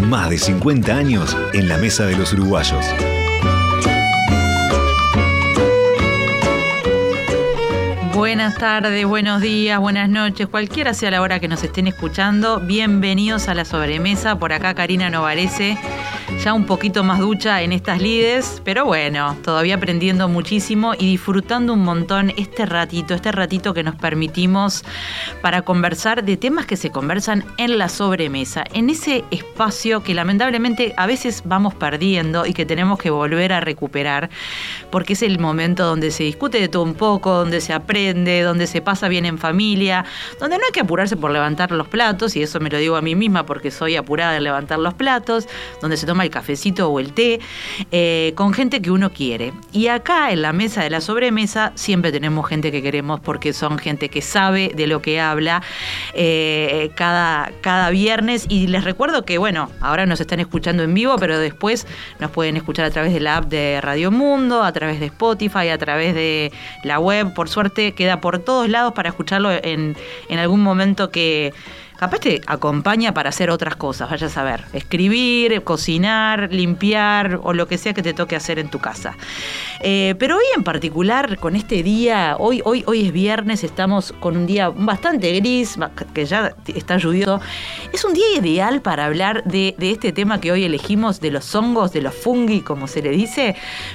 Más de 50 años en la mesa de los uruguayos. Buenas tardes, buenos días, buenas noches, cualquiera sea la hora que nos estén escuchando, bienvenidos a la sobremesa. Por acá Karina Novarese ya un poquito más ducha en estas lides, pero bueno, todavía aprendiendo muchísimo y disfrutando un montón este ratito, este ratito que nos permitimos para conversar de temas que se conversan en la sobremesa, en ese espacio que lamentablemente a veces vamos perdiendo y que tenemos que volver a recuperar, porque es el momento donde se discute de todo un poco, donde se aprende, donde se pasa bien en familia, donde no hay que apurarse por levantar los platos, y eso me lo digo a mí misma porque soy apurada en levantar los platos, donde se toma el cafecito o el té, eh, con gente que uno quiere. Y acá en la mesa de la sobremesa siempre tenemos gente que queremos porque son gente que sabe de lo que habla eh, cada, cada viernes. Y les recuerdo que, bueno, ahora nos están escuchando en vivo, pero después nos pueden escuchar a través de la app de Radio Mundo, a través de Spotify, a través de la web. Por suerte queda por todos lados para escucharlo en, en algún momento que capaz te acompaña para hacer otras cosas, vaya a saber, escribir, cocinar, limpiar o lo que sea que te toque hacer en tu casa. Eh, pero hoy en particular, con este día, hoy, hoy, hoy es viernes, estamos con un día bastante gris, que ya está lluvioso, es un día ideal para hablar de, este tema que hoy elegimos, de los hongos, de los fungi, como se le dice,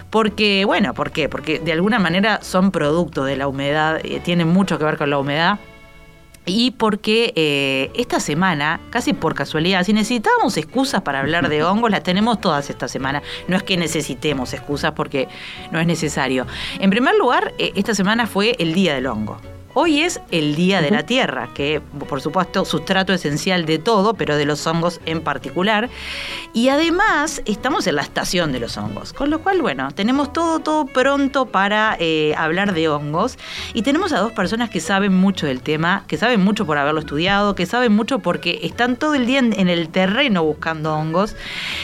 porque, bueno, ¿por qué? Porque de alguna manera son producto de la humedad, eh, tienen mucho que ver con la humedad y porque eh, esta semana, casi por casualidad, si necesitábamos excusas para hablar de hongos, las tenemos todas esta semana. No es que necesitemos excusas porque no es necesario. En primer lugar, eh, esta semana fue el Día del Hongo. Hoy es el Día de la Tierra, que por supuesto sustrato esencial de todo, pero de los hongos en particular. Y además estamos en la estación de los hongos, con lo cual, bueno, tenemos todo, todo pronto para eh, hablar de hongos. Y tenemos a dos personas que saben mucho del tema, que saben mucho por haberlo estudiado, que saben mucho porque están todo el día en, el terreno buscando hongos.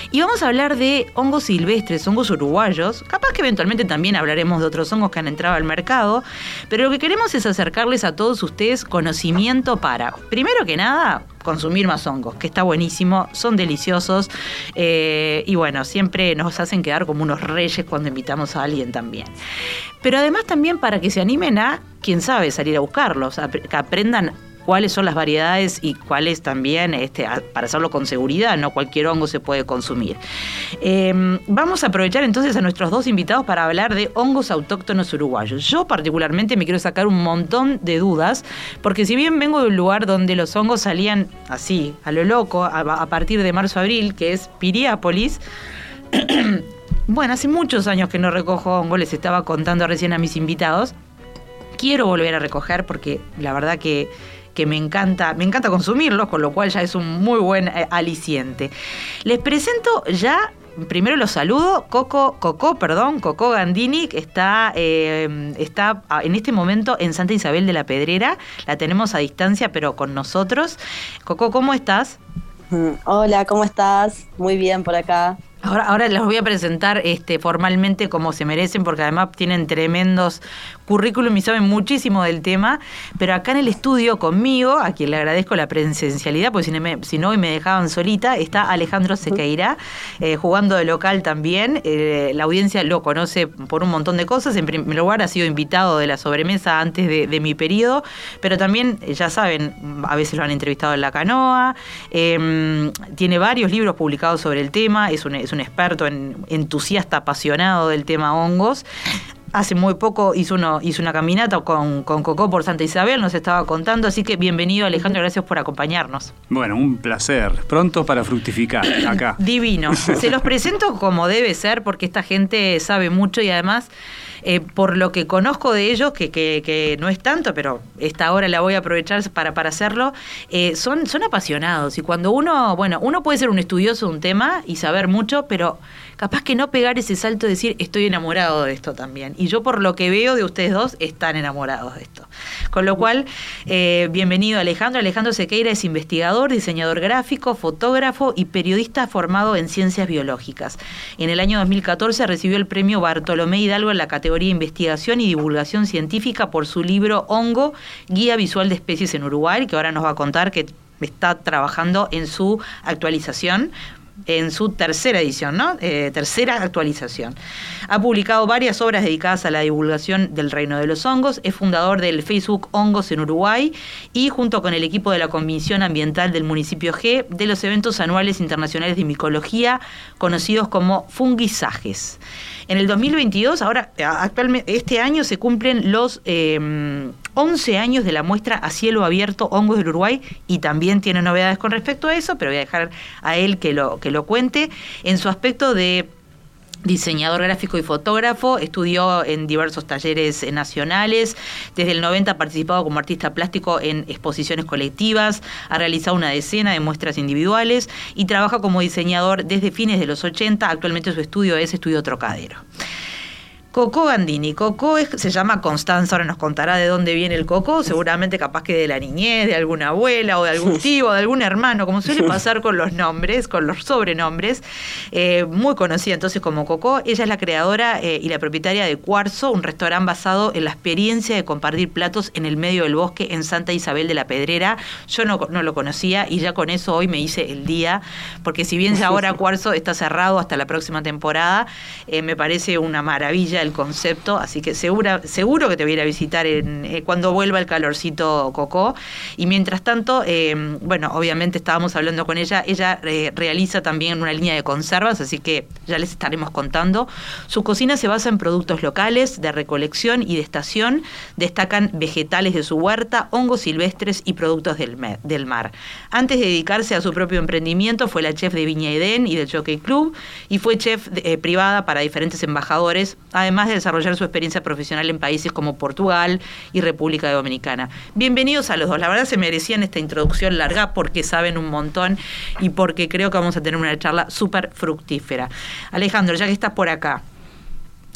Y vamos a hablar de hongos silvestres, hongos uruguayos. Capaz que eventualmente también hablaremos de otros hongos que han entrado al mercado, pero lo que queremos es acercar a todos ustedes conocimiento para, primero que nada, consumir más hongos, que está buenísimo, son deliciosos eh, y bueno, siempre nos hacen quedar como unos reyes cuando invitamos a alguien también. Pero además también para que se animen a, quién sabe, salir a buscarlos, que aprendan cuáles son las variedades y cuáles también, este, para hacerlo con seguridad, no cualquier hongo se puede consumir. Em, vamos a aprovechar entonces a nuestros dos invitados para hablar de hongos autóctonos uruguayos. Yo particularmente me quiero sacar un montón de dudas, porque si bien vengo de un lugar donde los hongos salían así, a lo loco, a, partir de marzo-abril, que es Piriápolis, bueno, hace muchos años que no recojo hongos, les estaba contando recién a mis invitados. Quiero volver a recoger porque la verdad que que me encanta, me encanta consumirlos, con lo cual ya es un muy buen eh, aliciente. Les presento ya primero los saludo. Coco, Coco, perdón, Coco Gandini, que está, eh, está ah, en este momento en Santa Isabel de la Pedrera. La tenemos a distancia, pero con nosotros. Coco, ¿cómo estás? Mm, hola, ¿cómo estás? Muy bien por acá. Ahora, ahora les voy a presentar este, formalmente como se merecen, porque además tienen tremendos currículum y saben muchísimo del tema, pero acá en el estudio conmigo, a quien le agradezco la presencialidad, porque si, no hoy me dejaban solita, está Alejandro Sequeira, eh, jugando de local también. Eh, la audiencia lo conoce por un montón de cosas. En primer lugar, ha sido invitado de la sobremesa antes de, mi periodo, pero también, ya saben, a veces lo han entrevistado en la canoa. Em, tiene varios libros publicados sobre el tema, es un, es un experto, en, entusiasta, apasionado del tema hongos. Hace muy poco hizo, uno, hizo una caminata con, con Coco por Santa Isabel, nos estaba contando, así que bienvenido Alejandro, gracias por acompañarnos. Bueno, un placer, pronto para fructificar acá. Divino, se los presento como debe ser porque esta gente sabe mucho y además eh, por lo que conozco de ellos, que, que, no es tanto, pero esta hora la voy a aprovechar para, para hacerlo, eh, son, son apasionados. Y cuando uno, bueno, uno puede ser un estudioso de un tema y saber mucho, pero capaz que no pegar ese salto de decir estoy enamorado de esto también. Y yo por lo que veo de ustedes dos están enamorados de esto. Con lo cual, eh, bienvenido Alejandro. Alejandro Sequeira es investigador, diseñador gráfico, fotógrafo y periodista formado en ciencias biológicas. En el año 2014 recibió el premio Bartolomé Hidalgo en la categoría Investigación y Divulgación Científica por su libro Hongo, Guía Visual de Especies en Uruguay, que ahora nos va a contar que está trabajando en su actualización en su tercera edición, ¿no? Eh, tercera actualización. Ha publicado varias obras dedicadas a la divulgación del reino de los hongos, es fundador del Facebook Hongos en Uruguay y junto con el equipo de la Comisión Ambiental del municipio G de los eventos anuales internacionales de micología conocidos como fungisajes. En el 2022, ahora actualmente este año se cumplen los 11 em, años de la muestra a cielo abierto Hongos del Uruguay y también tiene novedades con respecto a eso, pero voy a dejar a él que lo, que lo cuente. En su aspecto de diseñador gráfico y fotógrafo, estudió en diversos talleres nacionales, desde el 90 ha participado como artista plástico en exposiciones colectivas, ha realizado una decena de muestras individuales y trabaja como diseñador desde fines de los 80, actualmente su estudio es Estudio Trocadero. Coco Gandini. Coco se llama Constanza, ahora nos contará de dónde viene el Coco, seguramente capaz que de la niñez, de alguna abuela o de algún tío o de algún hermano, como suele pasar con los nombres, con los sobrenombres. Eh, muy conocida entonces como Coco. Ella es la creadora eh, y la propietaria de Cuarzo, un restaurante basado en la experiencia de compartir platos en el medio del bosque en Santa Isabel de la Pedrera. Yo no, no lo conocía y ya con eso hoy me hice el día, porque si bien ya ahora Cuarzo está cerrado hasta la próxima temporada, eh, me parece una maravilla el concepto, así que segura, seguro que te voy a ir a visitar eh, cuando vuelva el calorcito Coco. Y mientras tanto, eh, bueno, obviamente estábamos hablando con ella, ella eh, realiza también una línea de conservas, así que ya les estaremos contando. Su cocina se basa en productos locales, de recolección y de estación, destacan vegetales de su huerta, hongos silvestres y productos del, del mar. Antes de dedicarse a su propio emprendimiento, fue la chef de Viña Edén y del Jockey Club, y fue chef privada para diferentes embajadores, además además de desarrollar su experiencia profesional en países como Portugal y República Dominicana. Bienvenidos a los dos. La verdad se merecían esta introducción larga porque saben un montón y porque creo que vamos a tener una charla súper fructífera. Alejandro, ya que estás por acá,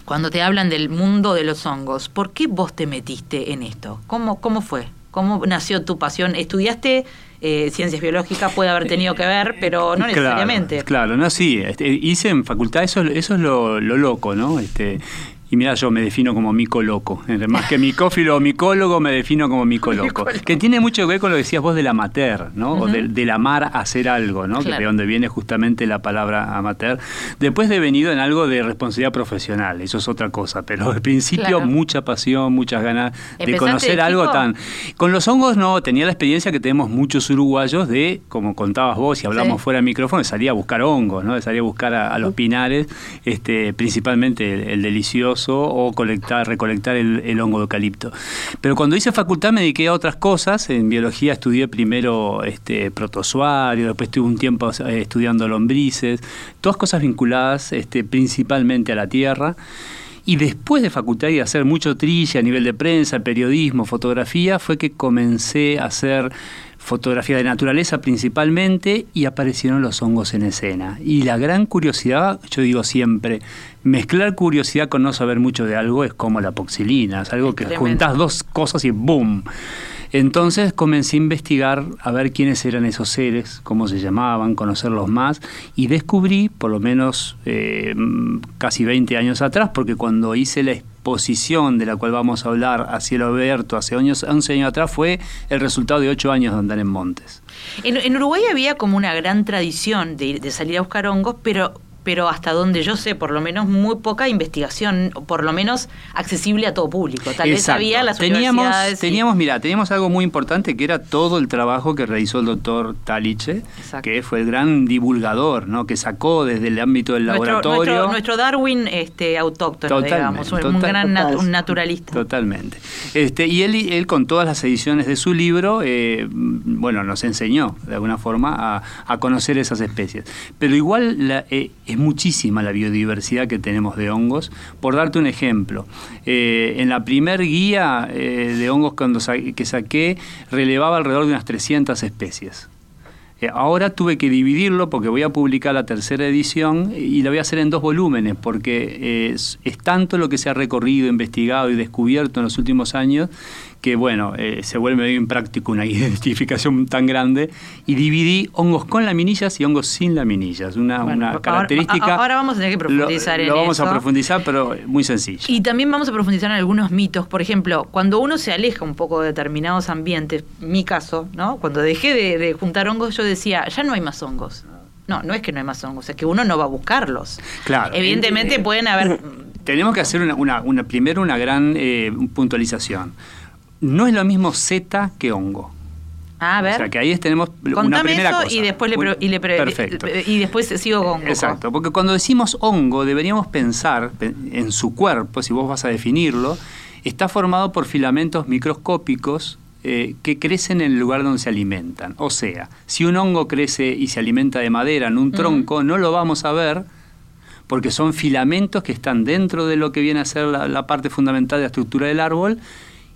cuando te hablan del mundo de los hongos, ¿por qué vos te metiste en esto? ¿Cómo, cómo fue? ¿Cómo nació tu pasión? ¿Estudiaste eh, ciencias biológicas? Puede haber tenido que ver, pero no necesariamente. Claro, no, sí. Este, hice en facultad, eso, eso es lo, lo loco, ¿no? Este, y mira, yo me defino como mico loco. Más que micófilo o micólogo, me defino como mico loco. que tiene mucho que ver con lo que decías vos del amateur, ¿no? O del, amar a hacer algo, ¿no? Que de donde viene justamente la palabra amateur. Después de venido en algo de responsabilidad profesional, eso es otra cosa. Pero al principio mucha pasión, muchas ganas de conocer algo tan... Con los hongos no, tenía la experiencia que tenemos muchos uruguayos de, como contabas vos y hablamos fuera del micrófono, de salir a buscar hongos, ¿no? De salir a buscar a, los pinares, este, principalmente el delicioso o colectar, recolectar el, hongo de eucalipto. Pero cuando hice facultad me dediqué a otras cosas. En biología estudié primero este, protozoario, después estuve un tiempo estudiando lombrices, todas cosas vinculadas este, principalmente a la tierra. Y después de facultad y hacer mucho trilla a nivel de prensa, periodismo, fotografía, fue que comencé a hacer fotografía de naturaleza principalmente y aparecieron los hongos en escena. Y la gran curiosidad, yo digo siempre, mezclar curiosidad con no saber mucho de algo es como la poxilina, es algo que juntas dos cosas y ¡boom! Entonces comencé a investigar a ver quiénes eran esos seres, cómo se llamaban, conocerlos más y descubrí, por lo menos eh, casi 20 años atrás, porque cuando hice la de la cual vamos a hablar a cielo abierto hace años, 11 años atrás fue el resultado de 8 años de andar en montes. En, Uruguay había como una gran tradición de, de salir a buscar hongos, pero pero hasta donde yo sé, por lo menos muy poca investigación, por lo menos accesible a todo público. Tal vez había las teníamos, universidades. Teníamos, mira, teníamos algo muy importante que era todo el trabajo que realizó el doctor Taliche, que fue el gran divulgador, ¿no? Que sacó desde el ámbito del laboratorio. Nuestro, Darwin este, autóctono, digamos, un, gran naturalista. Totalmente. Este, y él, él con todas las ediciones de su libro, eh, bueno, nos enseñó de alguna forma a, conocer esas especies. Pero igual la, eh, es muchísima la biodiversidad que tenemos de hongos. Por darte un ejemplo, eh, en la primer guía eh, de hongos cuando que saqué relevaba alrededor de unas 300 especies. Eh, ahora tuve que dividirlo porque voy a publicar la tercera edición y la voy a hacer en dos volúmenes porque es, tanto lo que se ha recorrido, investigado y descubierto en los últimos años que bueno, eh, se vuelve medio impráctico una identificación tan grande, y dividí hongos con laminillas y hongos sin laminillas, una, una característica... Ahora, vamos a tener que profundizar lo, en Lo vamos a profundizar, pero muy sencillo. Y también vamos a profundizar en algunos mitos, por ejemplo, cuando uno se aleja un poco de determinados ambientes, mi caso, ¿no? Cuando dejé de, juntar hongos, yo decía, ya no hay más hongos. No, no es que no hay más hongos, es que uno no va a buscarlos. Claro. Evidentemente eh, pueden haber... Tenemos que hacer una, una, primero una gran eh, puntualización no es lo mismo Z que hongo. Ah, a ver. O sea, que ahí tenemos una primera cosa. Y después, le, y, Perfecto. y después sigo con hongo. Exacto, porque cuando decimos hongo deberíamos pensar en su cuerpo, si vos vas a definirlo, está formado por filamentos microscópicos eh, que crecen en el lugar donde se alimentan. O sea, si un hongo crece y se alimenta de madera en un tronco, no lo vamos a ver porque son filamentos que están dentro de lo que viene a ser la parte fundamental de la estructura del árbol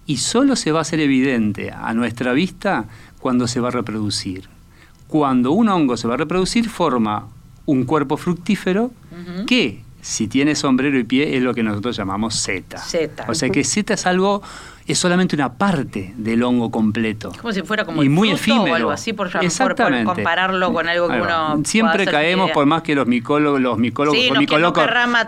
y solo se va a hacer evidente a nuestra vista cuando se va a reproducir. Cuando un hongo se va a reproducir, forma un cuerpo fructífero que, si tiene sombrero y pie, es lo que nosotros llamamos zeta. O sea que zeta es algo es solamente una parte del hongo completo. Como si fuera como y muy efímero. o algo así, por, Exactamente. Por, compararlo con algo que uno Siempre caemos, por más que los micólogos, los micólogos,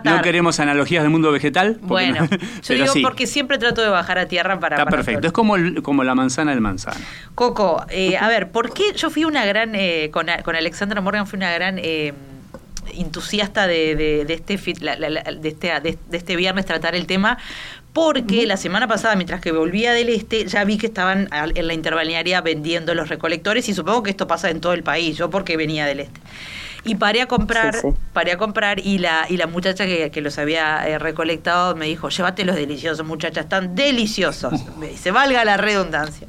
no, queremos analogías del mundo vegetal. Bueno, yo digo porque siempre trato de bajar a tierra para... Está perfecto, es como, como la manzana del manzano. Coco, eh, a ver, ¿por qué yo fui una gran, eh, con, con Alexandra Morgan fui una gran... Eh, entusiasta de, de, de este, de, este, de, este viernes tratar el tema, porque la semana pasada, mientras que volvía del este, ya vi que estaban en la interbalnearia vendiendo los recolectores y supongo que esto pasa en todo el país, yo porque venía del este. Y paré a comprar, paré a comprar y la, y la muchacha que, que los había eh, recolectado me dijo, llévate los deliciosos, muchachas, están deliciosos. me dice, valga la redundancia.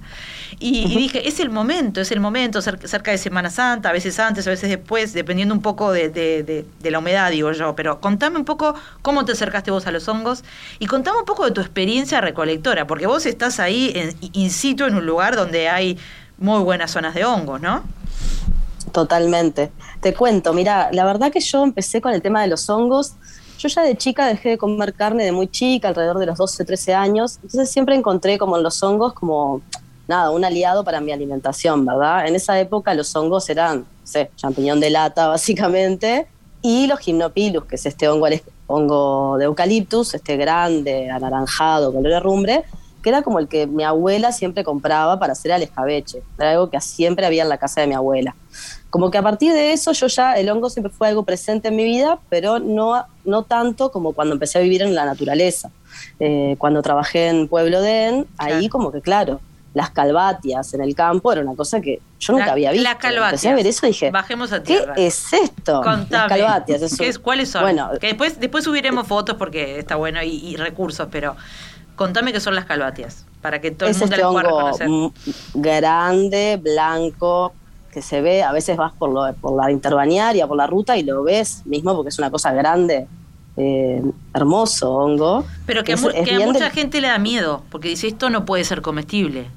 Y, dije, es el momento, es el momento, cerca de Semana Santa, a veces antes, a veces después, dependiendo un poco de, de, la humedad, digo yo. Pero contame un poco cómo te acercaste vos a los hongos y contame un poco de tu experiencia recolectora, porque vos estás ahí en, in situ en un lugar donde hay muy buenas zonas de hongos, ¿no? Totalmente. Te cuento, mira, la verdad que yo empecé con el tema de los hongos. Yo ya de chica dejé de comer carne de muy chica, alrededor de los 12, 13 años. Entonces siempre encontré como en los hongos como nada, un aliado para mi alimentación, ¿verdad? En esa época los hongos eran, no sé, champiñón de lata básicamente, y los gimnopilus, que es este hongo, hongo de eucaliptus, este grande, anaranjado, color de rumbre, que era como el que mi abuela siempre compraba para hacer al escabeche. Era algo que siempre había en la casa de mi abuela. Como que a partir de eso yo ya, el hongo siempre fue algo presente en mi vida, pero no, no tanto como cuando empecé a vivir en la naturaleza. Eh, cuando trabajé en Pueblo Den, ahí como que claro, las calvatias en el campo era una cosa que yo nunca había visto. Las calvatias. Empecé a ver eso y dije, Bajemos a ¿qué es esto? Contame. Las calvatias. ¿Cuáles son? Bueno, que después, después subiremos fotos porque está bueno y, recursos, pero contame qué son las calvatias, para que todo el mundo este pueda reconocer. grande, blanco, que se ve, a veces vas por, lo, por la interbañaria, por la ruta y lo ves mismo porque es una cosa grande. Eh, hermoso hongo. Pero que, a, mucha gente le da miedo, porque dice esto no puede ser comestible.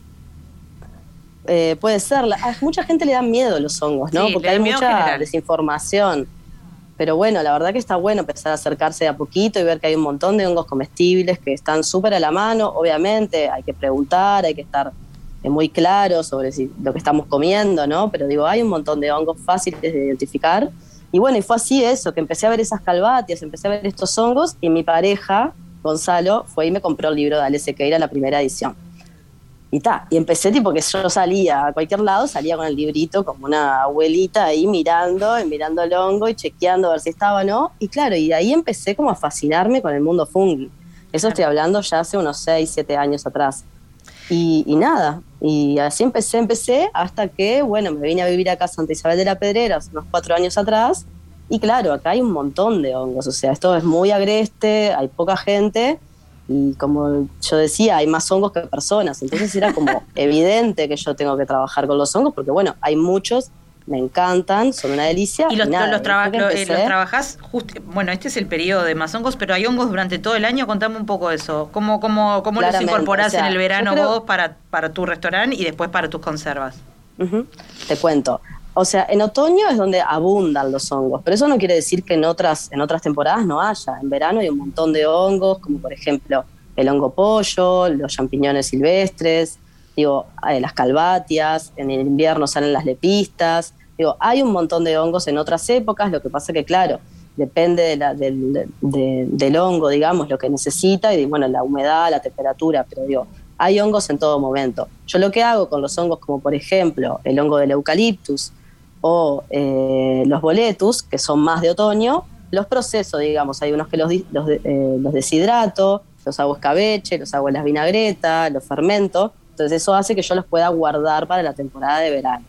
Eh, puede ser. A mucha gente le dan miedo los hongos, ¿no? Porque hay mucha desinformación. Pero bueno, la verdad que está bueno empezar a acercarse de a poquito y ver que hay un montón de hongos comestibles que están súper a la mano. Obviamente hay que preguntar, hay que estar eh, muy claro sobre si, lo que estamos comiendo, ¿no? Pero digo, hay un montón de hongos fáciles de identificar. Y bueno, y fue así eso, que empecé a ver esas calvatias, empecé a ver estos hongos y mi pareja, Gonzalo, fue y me compró el libro de Ale Sequeira, la primera edición. Y ta, y empecé tipo que yo salía a cualquier lado, salía con el librito como una abuelita ahí mirando, y mirando el hongo y chequeando a ver si estaba o no. Y claro, y de ahí empecé como a fascinarme con el mundo fungi. Eso estoy hablando ya hace unos 6, 7 años atrás. Y, nada, y así empecé, empecé, hasta que, bueno, me vine a vivir acá a Santa Isabel de la Pedrera hace unos 4 años atrás. Y claro, acá hay un montón de hongos, o sea, esto es muy agreste, hay poca gente y como yo decía, hay más hongos que personas, entonces era como evidente que yo tengo que trabajar con los hongos, porque bueno, hay muchos me encantan, son una delicia. Y los, los, trabajás, bueno, este es el periodo de más hongos, pero hay hongos durante todo el año, contame un poco eso. ¿Cómo, cómo, cómo los incorporás en el verano vos para, para tu restaurante y después para tus conservas? Te cuento. O sea, en otoño es donde abundan los hongos, pero eso no quiere decir que en otras, en otras temporadas no haya. En verano hay un montón de hongos, como por ejemplo el hongo pollo, los champiñones silvestres, digo, las calvatias, en el invierno salen las lepistas, digo, hay un montón de hongos en otras épocas, lo que pasa que claro, depende de la, del, del hongo, digamos, lo que necesita y bueno, la humedad, la temperatura, pero digo, hay hongos en todo momento. Yo lo que hago con los hongos como por ejemplo el hongo del eucaliptus o eh, los boletus, que son más de otoño, los proceso, digamos, hay unos que los, los, eh, los deshidrato, los hago escabeche, los hago en las vinagretas, los fermento, entonces eso hace que yo los pueda guardar para la temporada de verano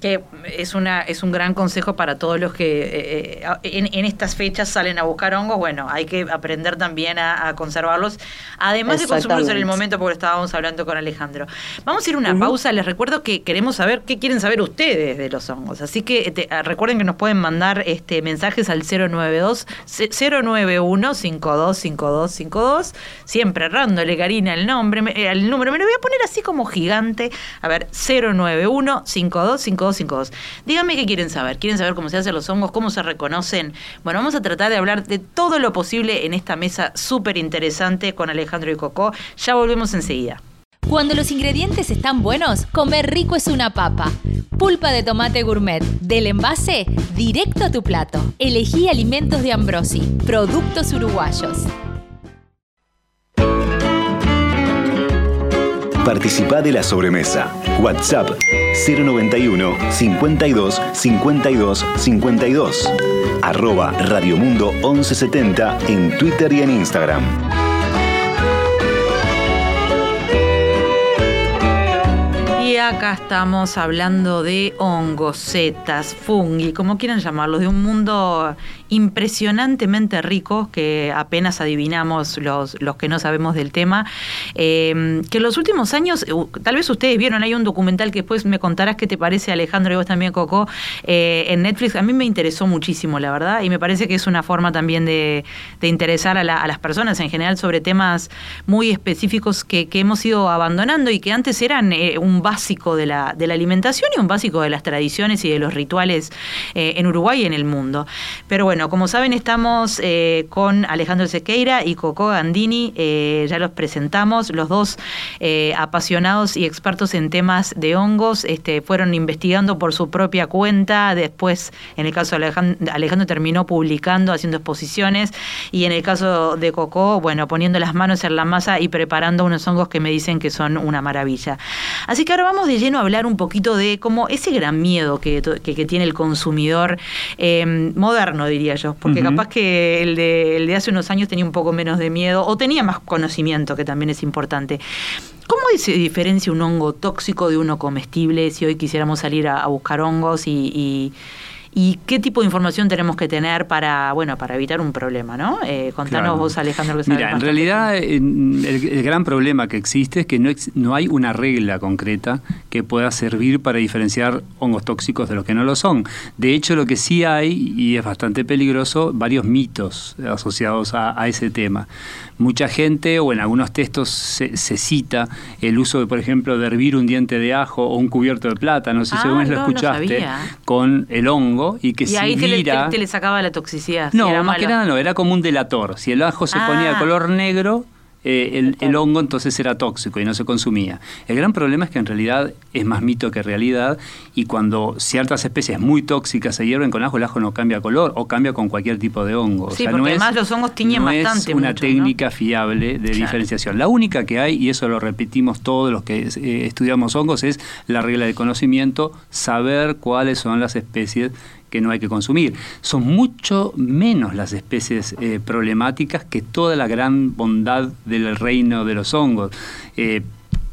que es una es un gran consejo para todos los que eh, eh, en, estas fechas salen a buscar hongos. Bueno, hay que aprender también a, conservarlos, además de consumirlos en el momento, porque estábamos hablando con Alejandro. Vamos a ir a una pausa. Les recuerdo que queremos saber qué quieren saber ustedes de los hongos. Así que ah, recuerden que nos pueden mandar este mensajes al 092 091 525252 siempre errándole Karina el nombre, el número. Me lo voy a poner así como gigante. A ver, 091 5252 5252. Díganme qué quieren saber. ¿Quieren saber cómo se hacen los hongos? ¿Cómo se reconocen? Bueno, vamos a tratar de hablar de todo lo posible en esta mesa súper interesante con Alejandro y Coco. Ya volvemos enseguida. Cuando los ingredientes están buenos, comer rico es una papa. Pulpa de tomate gourmet, del envase directo a tu plato. Elegí alimentos de Ambrosi, productos uruguayos. Participa de la sobremesa. WhatsApp 091 52 52 52. Arroba Radiomundo 1170 en Twitter y en Instagram. Acá estamos hablando de hongos, setas, fungi, como quieran llamarlos, de un mundo impresionantemente ricos que apenas adivinamos los, los que no sabemos del tema, eh, que en los últimos años, tal vez ustedes vieron, hay un documental que después me contarás qué te parece Alejandro y vos también Coco, eh, en Netflix, a mí me interesó muchísimo, la verdad, y me parece que es una forma también de, interesar a, las personas en general sobre temas muy específicos que, hemos ido abandonando y que antes eran eh, un básico de la, alimentación y un básico de las tradiciones y de los rituales en Uruguay y en el mundo. Pero bueno, como saben, estamos eh, con Alejandro Sequeira y Coco Gandini. Eh, ya los presentamos, los dos eh, apasionados y expertos en temas de hongos. Este, fueron investigando por su propia cuenta. Después, en el caso de Alejandro, Alejandro terminó publicando, haciendo exposiciones. Y en el caso de Coco, bueno, poniendo las manos en la masa y preparando unos hongos que me dicen que son una maravilla. Así que ahora vamos de lleno a hablar un poquito de cómo ese gran miedo que, que tiene el consumidor moderno, diría yo, porque capaz que el de, el de hace unos años tenía un poco menos de miedo o tenía más conocimiento, que también es importante. ¿Cómo se diferencia un hongo tóxico de uno comestible si hoy quisiéramos salir a, buscar hongos y y qué tipo de información tenemos que tener para bueno para evitar un problema, ¿no? Eh, contanos vos, Alejandro, que Mira, en realidad el, gran problema que existe es que no, no hay una regla concreta que pueda servir para diferenciar hongos tóxicos de los que no lo son. De hecho, lo que sí hay, y es bastante peligroso, varios mitos asociados a, a ese tema mucha gente o en algunos textos se, cita el uso, de, por ejemplo, de hervir un diente de ajo o un cubierto de plata, no sé si ah, lo escuchaste, con el hongo y que y ahí te le, sacaba la toxicidad. No, más que nada no, era como un delator. Si el ajo se ponía ah. color negro, eh, el, hongo entonces era tóxico y no se consumía. El gran problema es que en realidad es más mito que realidad y cuando ciertas especies muy tóxicas se hierven con ajo, el ajo no cambia color o cambia con cualquier tipo de hongo. Sí, porque además los hongos tiñen bastante. Es una técnica fiable de diferenciación. La única que hay, y eso lo repetimos todos los que eh, estudiamos hongos, es la regla de conocimiento, saber cuáles son las especies que no hay que consumir. Son mucho menos las especies eh, problemáticas que toda la gran bondad del reino de los hongos. Eh,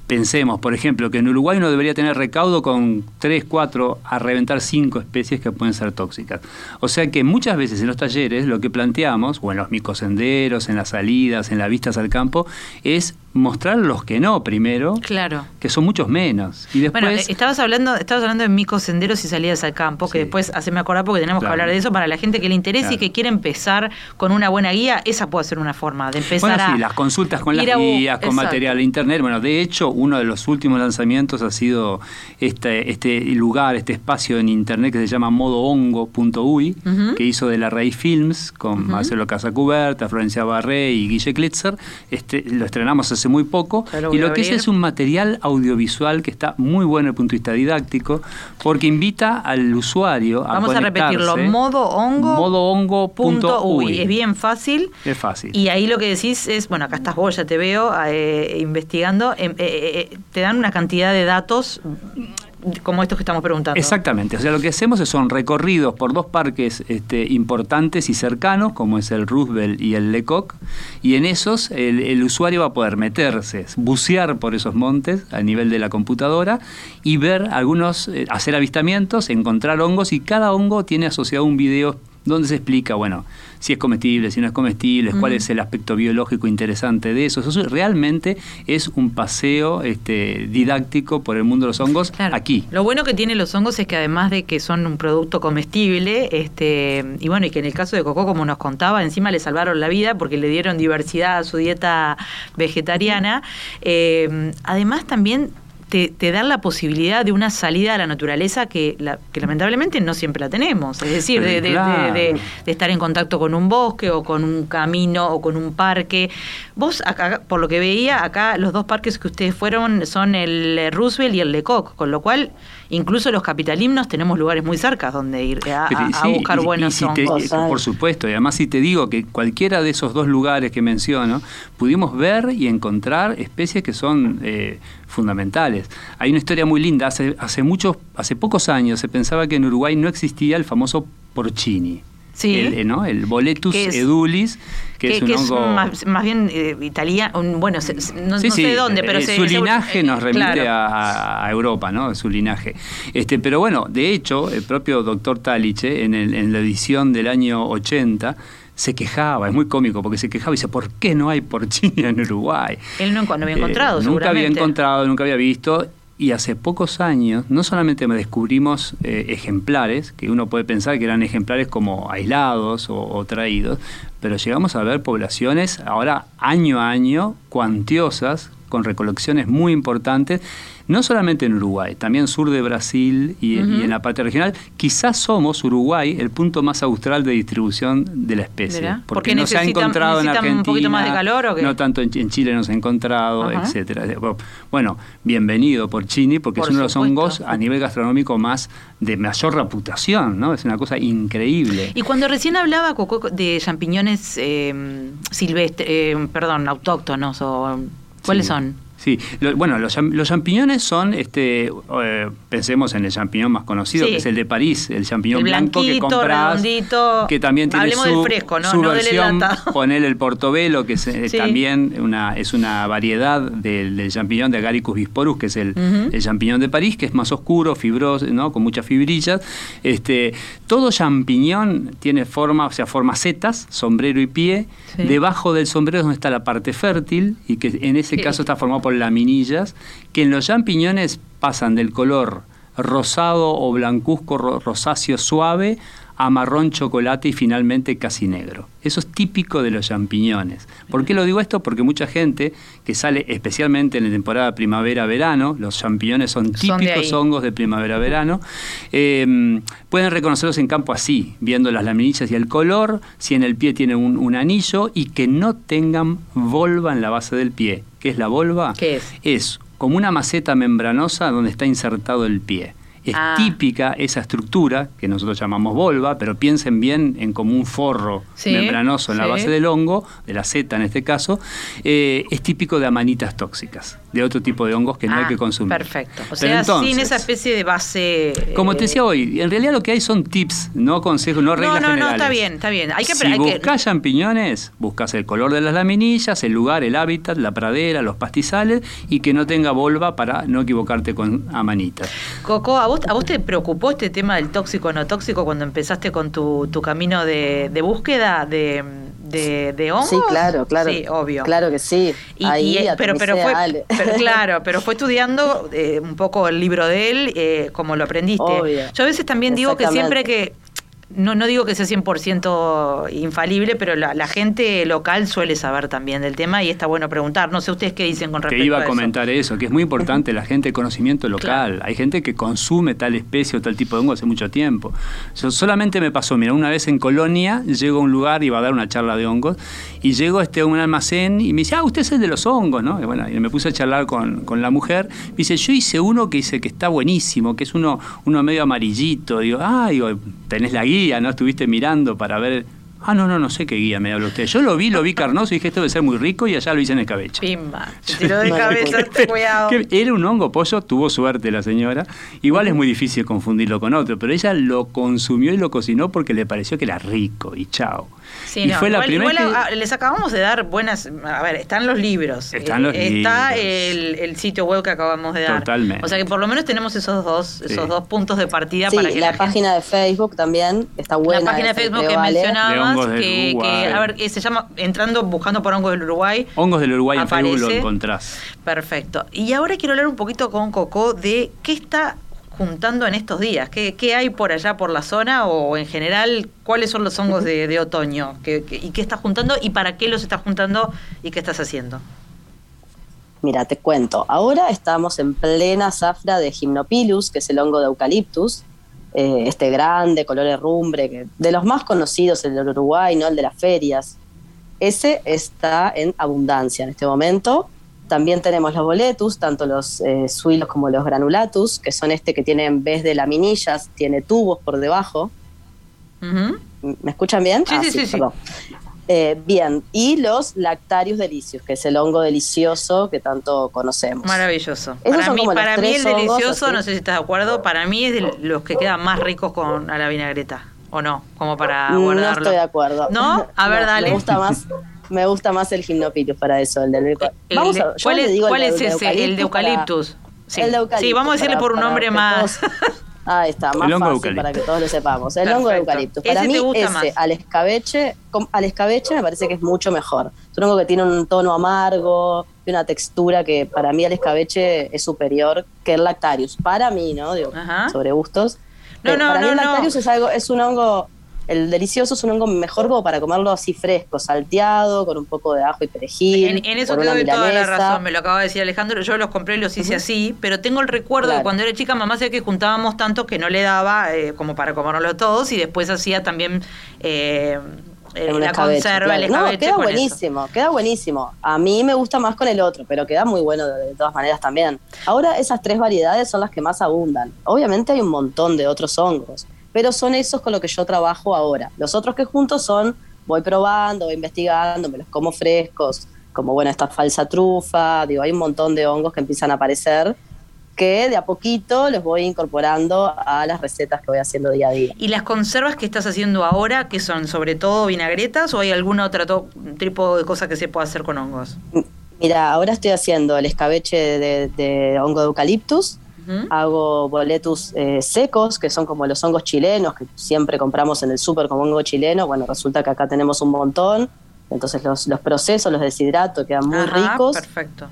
Pensemos, por ejemplo, que en Uruguay uno debería tener recaudo con 3, 4, a reventar 5 especies que pueden ser tóxicas. O sea que muchas veces en los talleres lo que planteamos, o en los micosenderos, en las salidas, en las vistas al campo, es mostrar los que no primero, claro. que son muchos menos. Y después, bueno, estabas hablando, estabas hablando de micosenderos y salidas al campo, que después haceme acordar porque tenemos que hablar de eso para la gente que le interese y que quiere empezar con una buena guía, esa puede ser una forma de empezar bueno, sí, las consultas con las guías, con material de internet. Bueno, de hecho, uno de los últimos lanzamientos ha sido este, este lugar, este espacio en internet que se llama modohongo.ui, que hizo de la Rey Films con Marcelo Casacuberta, Florencia Barré y Guille Klitzer. Este, lo estrenamos hace muy poco. Y lo que es es un material audiovisual que está muy bueno desde el punto de vista didáctico, porque invita al usuario a Vamos a repetirlo, modo Es bien fácil. Es fácil. Y ahí lo que decís es, bueno, acá estás vos, ya te veo eh, investigando, em, eh, eh, te dan una cantidad de datos como estos que estamos preguntando. Exactamente, o sea, lo que hacemos son recorridos por dos parques este, importantes y cercanos, como es el Roosevelt y el Lecoq, y en esos el, usuario va a poder meterse, bucear por esos montes a nivel de la computadora y ver algunos, eh, hacer avistamientos, encontrar hongos, y cada hongo tiene asociado un video donde se explica, bueno, si es comestible, si no es comestible, cuál es el aspecto biológico interesante de eso. Eso realmente es un paseo este, didáctico por el mundo de los hongos aquí. Lo bueno que tienen los hongos es que además de que son un producto comestible, este, y bueno, y que en el caso de Coco, como nos contaba, encima le salvaron la vida porque le dieron diversidad a su dieta vegetariana, eh, además también te, te, dan la posibilidad de una salida a la naturaleza que, que lamentablemente no siempre la tenemos. Es decir, de, de, estar en contacto con un bosque o con un camino o con un parque. Vos, acá, por lo que veía, acá los dos parques que ustedes fueron son el Roosevelt y el Lecoq, con lo cual incluso los capitalimnos tenemos lugares muy cerca donde ir a, buscar buenos Por supuesto, y además si te digo que cualquiera de esos dos lugares que menciono, pudimos ver y encontrar especies que son eh, fundamentales. Hay una historia muy linda, hace, hace, muchos, hace pocos años se pensaba que en Uruguay no existía el famoso porcini. Sí. El, eh, ¿no? el Boletus edulis, que, es un hongo... más, bien eh, italiano, bueno, no, sé de dónde, pero... su linaje nos remite a, Europa, ¿no? Su linaje. Este, pero bueno, de hecho, el propio doctor Taliche, en, en la edición del año 80, se quejaba, es muy cómico porque se quejaba y dice, ¿por qué no hay porcini en Uruguay? Él no, había encontrado, eh, Nunca había encontrado, nunca había visto. Y hace pocos años, no solamente descubrimos eh, ejemplares, que uno puede pensar que eran ejemplares como aislados o, traídos, pero llegamos a ver poblaciones ahora año a año cuantiosas, con recolecciones muy importantes no solamente en Uruguay, también sur de Brasil y, en la parte regional. Quizás somos Uruguay el punto más austral de distribución de la especie. Porque, no se ha encontrado en Argentina. un poquito más de calor o qué? No tanto en, Chile no se ha encontrado, etcétera. Bueno, bienvenido por Chini, porque es uno de los hongos a nivel gastronómico más de mayor reputación, ¿no? Es una cosa increíble. Y cuando recién hablaba Coco de champiñones eh, silvestres, eh, perdón, autóctonos o ¿cuáles son? Sí, bueno, los, champiñones son, este, eh, pensemos en el champiñón más conocido, que es el de París, el champiñón blanco que compras, que también tiene su, fresco, ¿no? su versión, ponele el portobelo, que es eh, también una, es una variedad del, champiñón de Agaricus bisporus, que es el, champiñón de París, que es más oscuro, fibroso, ¿no? con muchas fibrillas. Este, todo champiñón tiene forma, o sea, forma setas, sombrero y pie. Debajo del sombrero es donde está la parte fértil, y que en ese caso está formado por laminillas, que en los champiñones pasan del color rosado o blancuzco rosáceo suave a marrón chocolate y finalmente casi negro. Eso es típico de los champiñones. ¿Por qué lo digo esto? Porque mucha gente que sale especialmente en la temporada primavera-verano, los champiñones son típicos hongos de primavera-verano, em, pueden reconocerlos en campo así, viendo las laminillas y el color, si en el pie tiene un, un anillo y que no tengan volva en la base del pie. ¿Qué es la volva? ¿Qué es? Es como una maceta membranosa donde está insertado el pie Es ah. típica esa estructura, que nosotros llamamos volva, pero piensen bien en como un forro membranoso en la base del hongo, de la seta en este caso, eh, es típico de amanitas tóxicas, de otro tipo de hongos que no hay ah, que consumir. Perfecto. O sea, sin esa especie de base. Como te decía hoy, en realidad lo que hay son tips, no consejos, no reglas no, no, No, está bien, está bien. Hay que, si buscas champiñones, buscas el color de las laminillas, el lugar, el hábitat, la pradera, los pastizales y que no tenga volva para no equivocarte con amanitas. Coco, ¿a vos, ¿a vos te preocupó este tema del tóxico o no tóxico cuando empezaste con tu, tu camino de, de búsqueda de, de, de, hongos? Sí, claro, claro. Sí, obvio. Claro que sí. Ahí pero, pero fue, claro, pero fue estudiando eh, un poco el libro de él, eh, como lo aprendiste. Yo a veces también digo que siempre que no, no digo que sea 100% infalible, pero la, gente local suele saber también del tema y está bueno preguntar. No sé ustedes qué dicen con respecto a eso. Que iba a comentar eso? que es muy importante la gente de conocimiento local. Hay gente que consume tal especie o tal tipo de hongo hace mucho tiempo. Yo, solamente me pasó, mira, una vez en Colonia, llego a un lugar, iba a dar una charla de hongos, y llego este, a un almacén y me dice, ah, usted es el de los hongos, ¿no? Y bueno, y me puse a charlar con, con la mujer. Me dice, yo hice uno que dice que está buenísimo, que es uno, uno medio amarillito. Digo, ah, digo, tenés la guía ¿no? Estuviste mirando para ver. Ah, no, no, no sé qué guía me habla usted. Yo lo vi, lo vi carnoso y dije esto debe ser muy rico y allá lo hice en el cabello. Pimba. tiró de cabeza, cuidado. Era un hongo pollo, tuvo suerte la señora. Igual es muy difícil confundirlo con otro, pero ella lo consumió y lo cocinó porque le pareció que era rico y chao. Sí, y fue la primera les acabamos de dar buenas. A ver, están los libros. Están los eh, está El, sitio web que acabamos de dar. Totalmente. O sea que por lo menos tenemos esos dos, esos dos puntos de partida para que la, la página de Facebook también está buena. La página de Facebook que mencionabas, que, a ver, se llama entrando buscando por hongos del Uruguay. Hongos del Uruguay en Facebook lo encontrás. Perfecto. Y ahora quiero hablar un poquito con Coco de qué está juntando en estos días? ¿Qué, hay por allá por la zona o en general cuáles son los hongos de, otoño? y qué estás juntando y para qué los estás juntando y qué estás haciendo? Mira, te cuento. Ahora estamos en plena zafra de Gymnopilus, que es el hongo de eucaliptus, eh, este grande, color herrumbre, de los más conocidos, el del Uruguay, ¿no? el de las ferias. Ese está en abundancia en este momento también tenemos los boletus, tanto los eh, suilos como los granulatus, que son este que tiene en vez de laminillas, tiene tubos por debajo. ¿Me escuchan bien? Sí, ah, sí, sí, eh, bien, y los lactarius delicios, que es el hongo delicioso que tanto conocemos. Maravilloso. para mí, para mí el delicioso, no sé si estás de acuerdo, para mí es de los que quedan más ricos con a la vinagreta, ¿o no? Como para guardarlo. No estoy de acuerdo. ¿No? A ver, dale. Me gusta más me gusta más el gimnopilus para eso, el del vamos ¿Cuál, es, ¿cuál es ese? El de eucaliptus. Sí. El de eucaliptus. Sí, vamos a decirle por un nombre más. Ahí está, más fácil para que todos lo sepamos. El hongo de eucaliptus. Para mí, ese al escabeche, al escabeche me parece que es mucho mejor. Es un hongo que tiene un tono amargo, y una textura que para mí al escabeche es superior que el lactarius. Para mí, ¿no? Digo, sobre gustos. No, no, para no, mí el lactarius es algo, es un hongo el delicioso es un hongo mejor como para comerlo así fresco, salteado, con un poco de ajo y perejil. En, eso te doy toda la razón, me lo acaba de decir Alejandro. Yo los compré y los hice así, pero tengo el recuerdo de cuando era chica, mamá decía que juntábamos tanto que no le daba eh, como para comérnoslo todos y después hacía también. Eh, eh la conserva, el No, queda buenísimo, queda buenísimo. A mí me gusta más con el otro, pero queda muy bueno de, todas maneras también. Ahora esas tres variedades son las que más abundan. Obviamente hay un montón de otros hongos, pero son esos con los que yo trabajo ahora. Los otros que juntos son, voy probando, voy investigando, me los como frescos, como bueno, esta falsa trufa, digo, hay un montón de hongos que empiezan a aparecer que de a poquito los voy incorporando a las recetas que voy haciendo día a día. ¿Y las conservas que estás haciendo ahora, que son sobre todo vinagretas o hay algún otro tipo de cosa que se pueda hacer con hongos? Mira, ahora estoy haciendo el escabeche de, de hongo de eucaliptus, Hago boletus eh, secos, que son como los hongos chilenos, que siempre compramos en el súper como hongo chileno. Bueno, resulta que acá tenemos un montón. Entonces los, los procesos, los deshidrato, quedan muy ricos. Perfecto.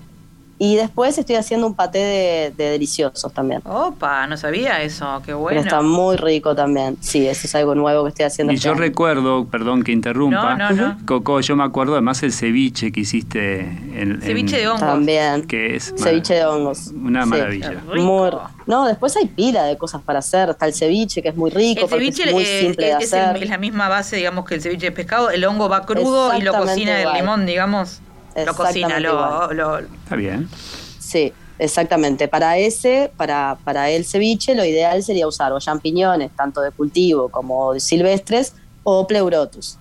Y después estoy haciendo un paté de, deliciosos también. Opa, no sabía eso, qué bueno. Pero está muy rico también. Sí, eso es algo nuevo que estoy haciendo. Y yo recuerdo, perdón que interrumpa, no, no, no. Coco, yo me acuerdo además el ceviche que hiciste en... Ceviche de hongos. También. Que es... Ceviche de hongos. Una maravilla. Muy, no, después hay pila de cosas para hacer. Está el ceviche, que es muy rico, el ceviche, es muy eh, simple de hacer. es la misma base, digamos, que el ceviche de pescado. El hongo va crudo y lo cocina el limón, digamos. Lo cocina, lo, Está bien. Sí. exactamente. Para ese, para, para el ceviche, lo ideal sería usar o champiñones, tanto de cultivo como de silvestres, o pleurotus.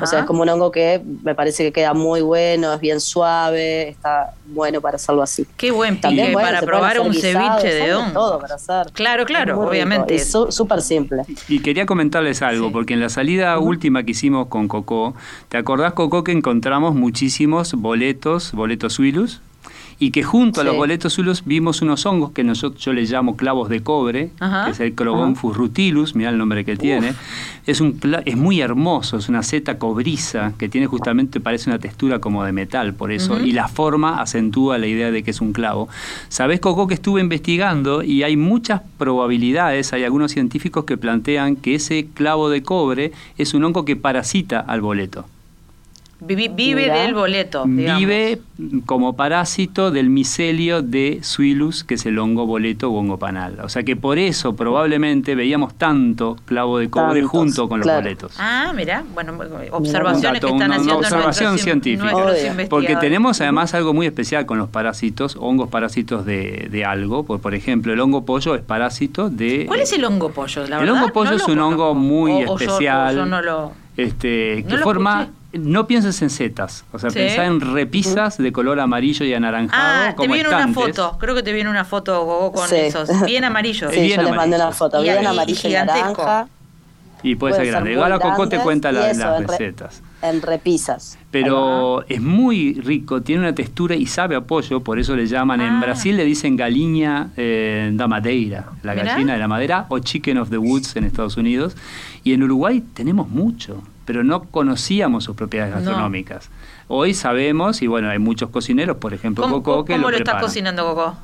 O sea, es como un hongo que me parece que queda muy bueno, es bien suave, está bueno para hacerlo así. Qué buen pique para probar un ceviche de hongo. Todo para hacer. Claro, claro, obviamente. Es súper simple. Y quería comentarles algo, porque en la salida última que hicimos con Coco, ¿te acordás, Coco, que encontramos muchísimos boletos, boletos suilus? Y que junto a los boletos zulos vimos unos hongos que nosotros, yo les llamo clavos de cobre, que es el Crogonfus rutilus, mira el nombre que tiene. Es, un, es muy hermoso, es una seta cobriza que tiene justamente, parece una textura como de metal, por eso, y la forma acentúa la idea de que es un clavo. Sabes, Coco, que estuve investigando y hay muchas probabilidades, hay algunos científicos que plantean que ese clavo de cobre es un hongo que parasita al boleto. Vive, del boleto. Vive como parásito del micelio de Suilus, que es el hongo boleto o hongo panal. O sea que por eso probablemente veíamos tanto clavo de cobre junto con los boletos. Ah, mira, bueno, observaciones que están haciendo observación científica. Porque tenemos además algo muy especial con los parásitos, hongos parásitos de, algo. Por, por, ejemplo, el hongo pollo es parásito de. ¿Cuál es el hongo pollo? el hongo pollo es un hongo muy especial. no lo. Este, que forma no pienses en setas, o sea, pensá en repisas de color amarillo y anaranjado. Ah, te viene una foto, creo que te viene una foto con esos, bien amarillo. Sí, yo les mandé una foto, bien amarillo y, naranja. Y puede, ser grande. Igual a Coco te cuenta las recetas. en repisas. Pero es muy rico, tiene una textura y sabe a pollo, por eso le llaman, en ah. Brasil le dicen galiña eh, da madeira, la gallina de la madera, o chicken of the woods en Estados Unidos. Y en Uruguay tenemos mucho pero no conocíamos sus propiedades gastronómicas. Hoy sabemos, y bueno, hay muchos cocineros, por ejemplo Coco, que ¿Cómo lo, estás cocinando Coco?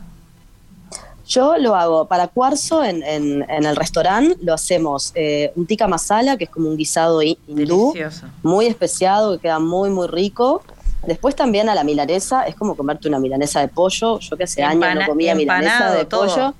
Yo lo hago para cuarzo en, el restaurante, lo hacemos eh, un tikka masala, que es como un guisado hindú, muy especiado, que queda muy, muy rico. Después también a la milanesa, es como comerte una milanesa de pollo. Yo que hace años no comía milanesa de pollo.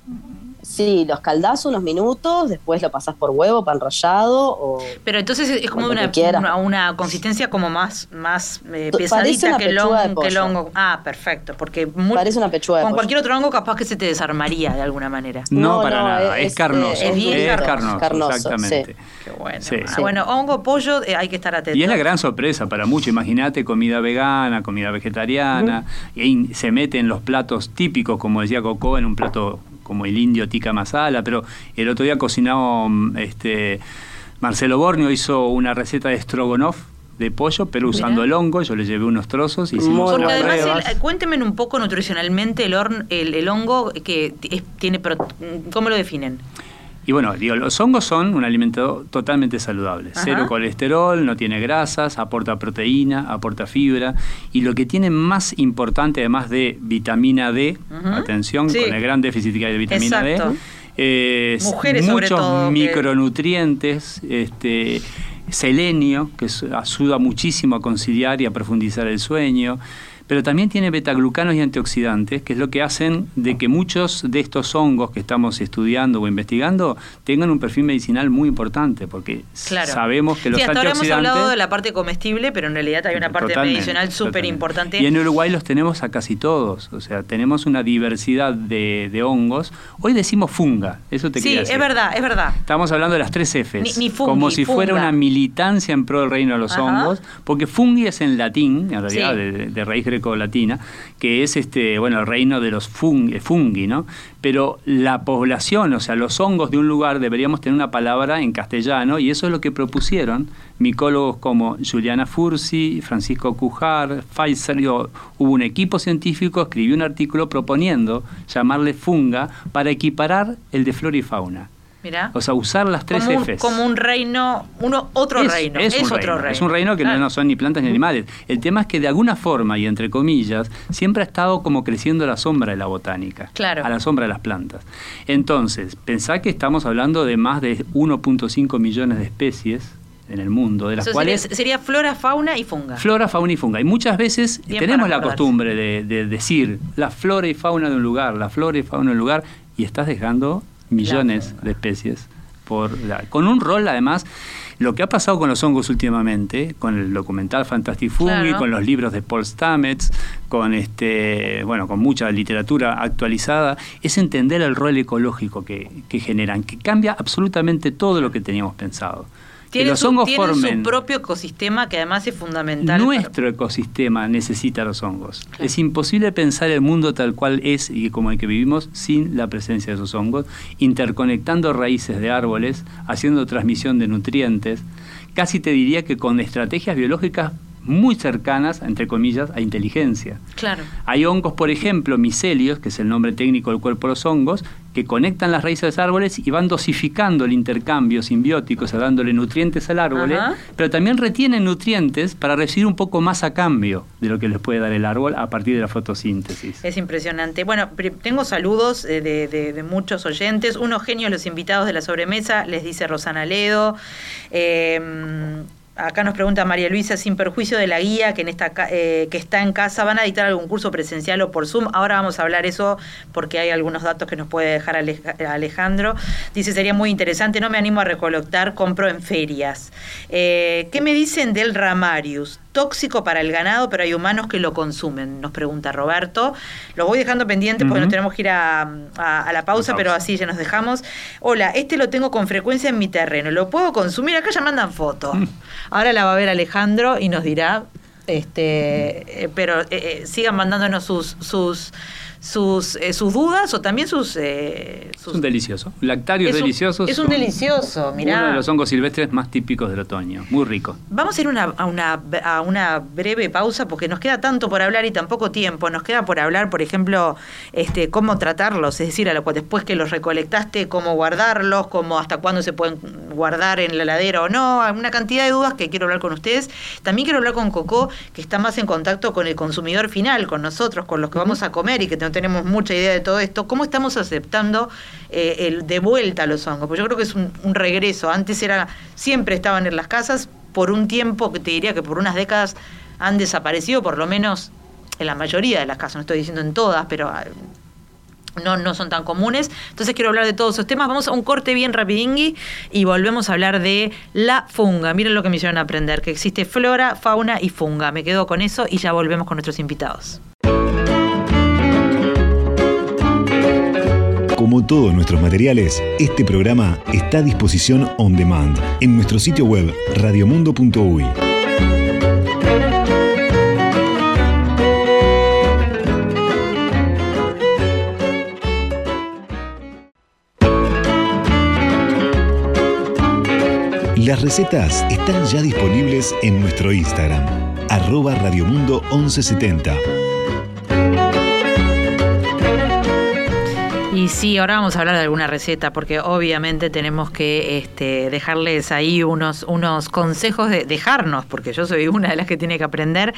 Sí, los caldás unos minutos, después lo pasás por huevo, pan rallado o... Pero entonces es como una, una, consistencia como más, más eh, pesadita que el, hongo, Ah, perfecto, porque Parece una pechuga con cualquier otro hongo capaz que se te desarmaría de alguna manera. No, para nada, es, carnoso. Es, carnoso, exactamente. Qué bueno. Ah, bueno, hongo, pollo, eh, hay que estar atento. Y es la gran sorpresa para muchos. Imagínate comida vegana, comida vegetariana, y ahí se meten los platos típicos, como decía Coco, en un plato como el indio tikka masala, pero el otro día cocinado mm, este, Marcelo Borneo hizo una receta de strogonoff de pollo, pero usando el hongo, yo le llevé unos trozos y hicimos Porque además, cuénteme un poco nutricionalmente el, el, hongo que tiene, ¿cómo lo definen? Y bueno, digo, los hongos son un alimento totalmente saludable. Cero colesterol, no tiene grasas, aporta proteína, aporta fibra. Y lo que tiene más importante, además de vitamina D, atención, con el gran déficit que hay de vitamina D, es muchos micronutrientes, este, selenio, que ayuda muchísimo a conciliar y a profundizar el sueño pero también tiene betaglucanos y antioxidantes, que es lo que hacen de que muchos de estos hongos que estamos estudiando o investigando tengan un perfil medicinal muy importante, porque sabemos que los sí, hasta Ahora hemos hablado de la parte comestible, pero en realidad hay una parte medicinal súper importante. Y en Uruguay los tenemos a casi todos, o sea, tenemos una diversidad de, hongos. Hoy decimos funga, eso te Sí, es verdad, es verdad. Estamos hablando de las tres Fs, como si fuera una militancia en pro del reino de los hongos, porque fungi es en latín, en realidad, de, de raíz latina que es este, bueno, el reino de los fungi, fungi, ¿no? Pero la población, o sea, los hongos de un lugar deberíamos tener una palabra en castellano y eso es lo que propusieron micólogos como Juliana Fursi, Francisco Cujar, Pfizer, hubo un equipo científico, escribió un artículo proponiendo llamarle funga para equiparar el de flora y fauna. O sea, usar las tres como Fs. Como un reino, uno, otro reino. Es, otro reino. Es un reino que no son ni plantas ni animales. El tema es que de alguna forma, y entre comillas, siempre ha estado como creciendo a la sombra de la botánica. Claro. A la sombra de las plantas. Entonces, pensá que estamos hablando de más de 1.5 millones de especies en el mundo, de las cuales... Sería, flora, fauna y funga. Flora, fauna y funga. Y muchas veces tenemos la costumbre de, de, decir la flora y fauna de un lugar, la flora y fauna de un lugar, y estás dejando millones de especies por con un rol además Lo que ha pasado con los hongos últimamente, con el documental Fantastic Fungi, con los libros de Paul Stamets, con este, bueno, con mucha literatura actualizada, es entender el rol ecológico que, que generan, que cambia absolutamente todo lo que teníamos pensado. Tiene los hongos su propio ecosistema que además es fundamental. Nuestro ecosistema necesita los hongos. Es imposible pensar el mundo tal cual es y como el que vivimos sin la presencia de esos hongos, interconectando raíces de árboles, haciendo transmisión de nutrientes. Casi te diría que con estrategias biológicas muy cercanas, entre comillas, a inteligencia. Claro. Hay hongos, por ejemplo, micelios, que es el nombre técnico del cuerpo de los hongos, que conectan las raíces de los árboles y van dosificando el intercambio simbiótico, o sea, dándole nutrientes al árbol, pero también retienen nutrientes para recibir un poco más a cambio de lo que les puede dar el árbol a partir de la fotosíntesis. Es impresionante. Bueno, tengo saludos eh, de, de, muchos oyentes. Unos genios los invitados de la sobremesa, les dice Rosana Ledo. Eh, Acá nos pregunta María Luisa, sin perjuicio de la guía que, eh, está en casa, ¿van a dictar algún curso presencial o por Zoom? Ahora vamos a hablar eso porque hay algunos datos que nos puede dejar Alejandro. Dice, sería muy interesante, no me animo a recolectar, compro en ferias. Eh, ¿Qué me dicen del Ramarius? Tóxico para el ganado, pero hay humanos que lo consumen, nos pregunta Roberto. Lo voy dejando pendiente porque nos tenemos que ir a, la pausa, pero así ya nos dejamos. Hola, este lo tengo con frecuencia en mi terreno, ¿lo puedo consumir? Acá ya mandan foto. Mm. Ahora la va a ver Alejandro y nos dirá, este, eh, pero eh, eh, sigan mandándonos sus, sus sus, eh, sus dudas o también sus, eh, Es un delicioso. Lactario es delicioso. Es un delicioso, mirá. Uno de los hongos silvestres más típicos del otoño. Muy rico. Vamos a ir una, a, una, a una breve pausa porque nos queda tanto por hablar y tan poco tiempo. Nos queda por hablar, por ejemplo, este, cómo tratarlos, es decir, a lo, después que los recolectaste, cómo guardarlos, cómo hasta cuándo se pueden guardar en la heladera o no. Una cantidad de dudas que quiero hablar con ustedes. También quiero hablar con Coco, que está más en contacto con el consumidor final, con nosotros, con los que vamos a comer y que tenemos mucha idea de todo esto, ¿cómo estamos aceptando eh, el de vuelta a los hongos? Pues yo creo que es un, regreso. Antes era, siempre estaban en las casas, por un tiempo que te diría que por unas décadas han desaparecido, por lo menos en la mayoría de las casas, no estoy diciendo en todas, pero ah, no, no son tan comunes. Entonces quiero hablar de todos esos temas. Vamos a un corte bien rapidingui y volvemos a hablar de la funga. Miren lo que me hicieron aprender, que existe flora, fauna y funga. Me quedo con eso y ya volvemos con nuestros invitados. Como todos nuestros materiales, este programa está a disposición on demand en nuestro sitio web radiomundo.uy. Las recetas están ya disponibles en nuestro Instagram, arroba radiomundo1170 Y sí, ahora vamos a hablar de alguna receta, porque obviamente tenemos que este, dejarles ahí unos, unos consejos de dejarnos, porque yo soy una de las que tiene que aprender.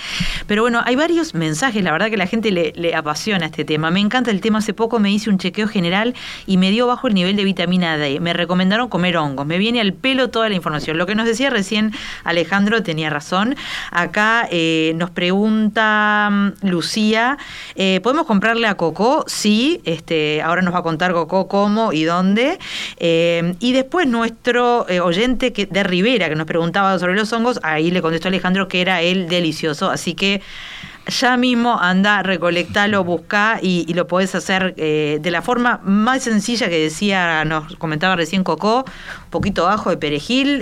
Pero bueno, hay varios mensajes, la verdad que la gente le, apasiona este tema. Me encanta el tema, hace poco me hice un chequeo general y me dio bajo el nivel de vitamina D. Me recomendaron comer hongos, me viene al pelo toda la información. Lo que nos decía recién Alejandro tenía razón. Acá eh, nos pregunta mm, Lucía, eh, ¿podemos comprarle a Coco? Sí, este, ahora nos va a contar Coco cómo y dónde. Eh, y después nuestro eh, oyente que, de Rivera, que nos preguntaba sobre los hongos, ahí le contestó Alejandro que era el delicioso. Así que ya mismo anda, recolectalo, busca y, lo podés hacer eh, de la forma más sencilla que decía, nos comentaba recién Coco, un poquito ajo de perejil,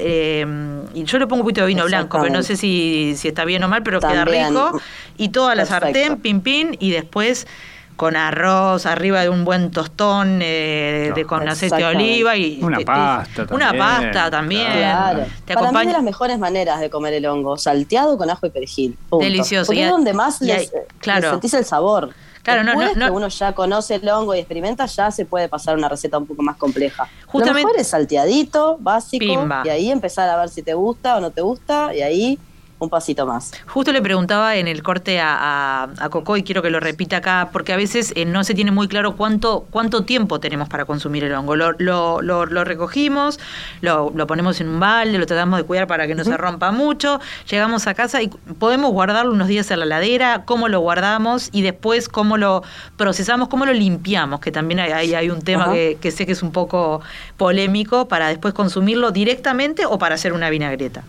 y yo le pongo un poquito de vino blanco, pero no sé si, si está bien o mal, pero queda rico. Y toda la sartén, pim pim, y después con arroz arriba de un buen tostón eh, de, con aceite de oliva y una pasta también, una pasta también. Claro. Para mí de las mejores maneras de comer el hongo salteado con ajo y perejil delicioso porque es donde más les, sentís el sabor. Claro, Después no, que uno ya conoce el hongo y experimenta, ya se puede pasar una receta un poco más compleja. Justamente, Lo mejor es salteadito, básico, y ahí empezar a ver si te gusta o no te gusta, y ahí un pasito más. Justo le preguntaba en el corte a, a, Coco y quiero que lo repita acá, porque a veces eh, no se tiene muy claro cuánto, cuánto tiempo tenemos para consumir el hongo. Lo, lo, lo, recogimos, lo, ponemos en un balde, lo tratamos de cuidar para que no se rompa mucho, llegamos a casa y podemos guardarlo unos días en la ladera, cómo lo guardamos y después cómo lo procesamos, cómo lo limpiamos, que también hay, hay un tema que, que sé que es un poco polémico, para después consumirlo directamente o para hacer una vinagreta.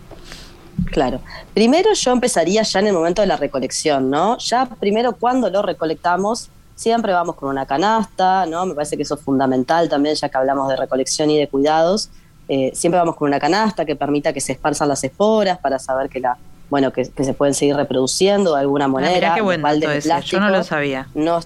Claro. Primero yo empezaría ya en el momento de la recolección, ¿no? Ya primero cuando lo recolectamos, siempre vamos con una canasta, ¿no? Me parece que eso es fundamental también, ya que hablamos de recolección y de cuidados. Eh, siempre vamos con una canasta que permita que se esparzan las esporas para saber que la bueno que, se pueden seguir reproduciendo de alguna ah, manera. qué bueno balde de plástico, yo no lo sabía. No,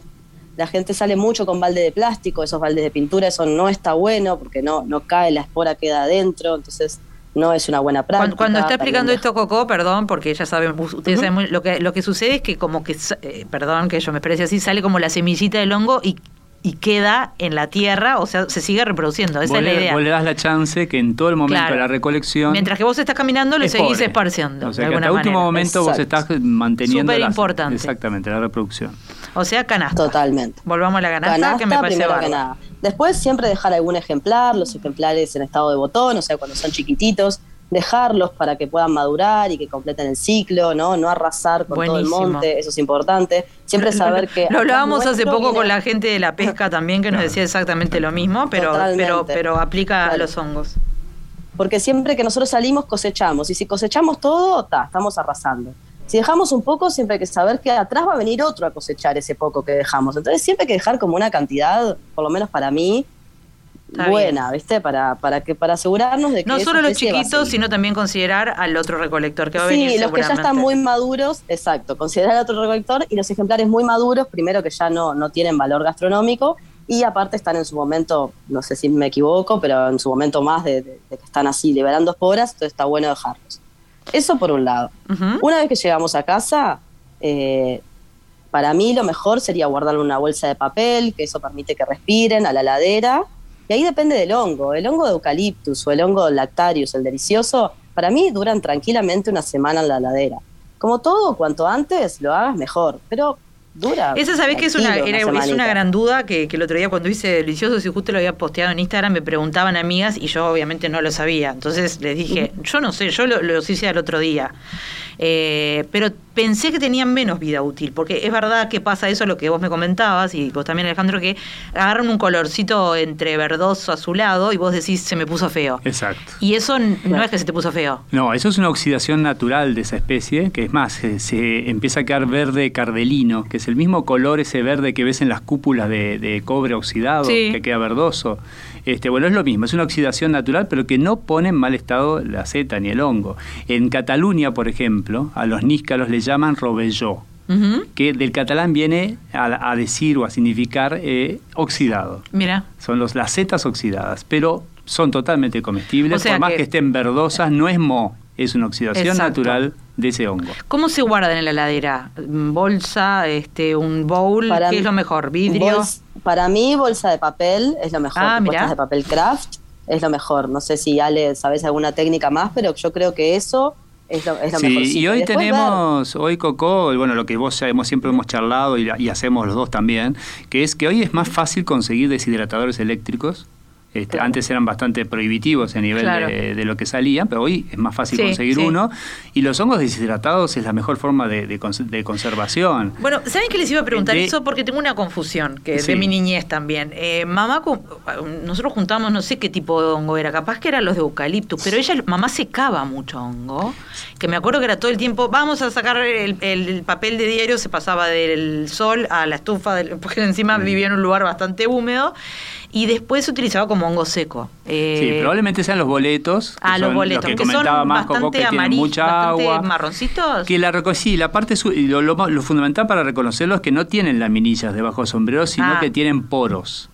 la gente sale mucho con balde de plástico, esos baldes de pintura, eso no está bueno porque no, no cae, la espora queda adentro, entonces no es una buena práctica. Cuando, está explicando esto Coco, perdón, porque ya saben, ustedes saben lo que lo que sucede es que como que, eh, perdón que yo me exprese así, sale como la semillita del hongo y y queda en la tierra, o sea, se sigue reproduciendo. Esa es la idea. Vos le das la chance que en todo el momento de la recolección. Mientras que vos estás caminando, lo seguís esparciendo. O sea, que hasta el último momento vos estás manteniendo. Súper importante. Exactamente, la reproducción. O sea, canasta. Totalmente. Volvamos a la canasta, que me parece que nada. Después siempre dejar algún ejemplar, los ejemplares en estado de botón, o sea, cuando son chiquititos dejarlos para que puedan madurar y que completen el ciclo, ¿no? No arrasar con todo el monte, eso es importante. Siempre saber que... Lo hablábamos hace poco con la gente de la pesca también, que nos decía exactamente lo mismo, pero, pero, pero aplica a los hongos. Porque siempre que nosotros salimos cosechamos, y si cosechamos todo, estamos arrasando. Si dejamos un poco, siempre hay que saber que atrás va a venir otro a cosechar ese poco que dejamos. Entonces siempre hay que dejar como una cantidad, por lo menos para mí, buena, ¿viste? Para, para, que, para asegurarnos de que. No solo los chiquitos, sino también considerar al otro recolector que va a venir. Sí, los que ya están muy maduros, exacto. Considerar al otro recolector y los ejemplares muy maduros, primero que ya no, no tienen valor gastronómico y aparte están en su momento, no sé si me equivoco, pero en su momento más de, que están así liberando esporas, entonces está bueno dejarlos. Eso por un lado. Una vez que llegamos a casa, eh, para mí lo mejor sería guardarlo en una bolsa de papel, que eso permite que respiren a la ladera y ahí depende del hongo. El hongo de eucaliptus o el hongo lactarius, el delicioso, para mí duran tranquilamente una semana en la ladera. Como todo, cuanto antes lo hagas mejor, pero dura. Esa sabés que es una, es una gran duda que, que, el otro día cuando hice delicioso, si justo lo había posteado en Instagram, me preguntaban amigas y yo obviamente no lo sabía. Entonces les dije, yo no sé, yo lo, lo hice al otro día. Eh, pero pensé que tenían menos vida útil, porque es verdad que pasa eso, lo que vos me comentabas, y vos también Alejandro, que agarran un colorcito entre verdoso, azulado, y vos decís, se me puso feo. Exacto. Y eso no es que se te puso feo. No, eso es una oxidación natural de esa especie, que es más, se, empieza a quedar verde cardelino, que es el mismo color, ese verde que ves en las cúpulas de, cobre oxidado, que queda verdoso. Este, bueno, es lo mismo, es una oxidación natural, pero que no pone en mal estado la seta ni el hongo. En Cataluña, por ejemplo, a los níscalos le llaman robelló, que del catalán viene a, decir o a significar eh, oxidado. Mira. Son los, las setas oxidadas, pero son totalmente comestibles, por más que... estén verdosas, no es mo, es una oxidación natural de ese hongo. ¿Cómo se guardan en la heladera? ¿Bolsa, este, un bowl? ¿Qué es lo mejor? ¿Vidrio? para mí, bolsa de papel es lo mejor. Ah, de papel craft es lo mejor. No sé si Ale sabes alguna técnica más, pero yo creo que eso es lo, es mejor. Y hoy tenemos, hoy Coco, bueno, lo que vos sabemos, siempre hemos charlado y, y, hacemos los dos también, que es que hoy es más fácil conseguir deshidratadores eléctricos este, antes eran bastante prohibitivos a nivel de, lo que salían, pero hoy es más fácil conseguir uno. Y los hongos deshidratados es la mejor forma de, conservación. Bueno, ¿saben qué les iba a preguntar eso? Porque tengo una confusión, que de mi niñez también. Eh, mamá, nosotros juntamos, no sé qué tipo de hongo era, capaz que eran los de eucaliptus, pero ella, mamá secaba mucho hongo, que me acuerdo que era todo el tiempo, vamos a sacar el, papel de diario, se pasaba del sol a la estufa, porque encima mm. vivía en un lugar bastante húmedo y después se utilizaba como hongo seco. Eh, sí, probablemente sean los boletos. Ah, los boletos, que, comentaba más bastante que mucha agua. marroncitos. Que la sí, la parte lo, lo, fundamental para reconocerlos es que no tienen laminillas debajo del sombrero, sino ah. que tienen poros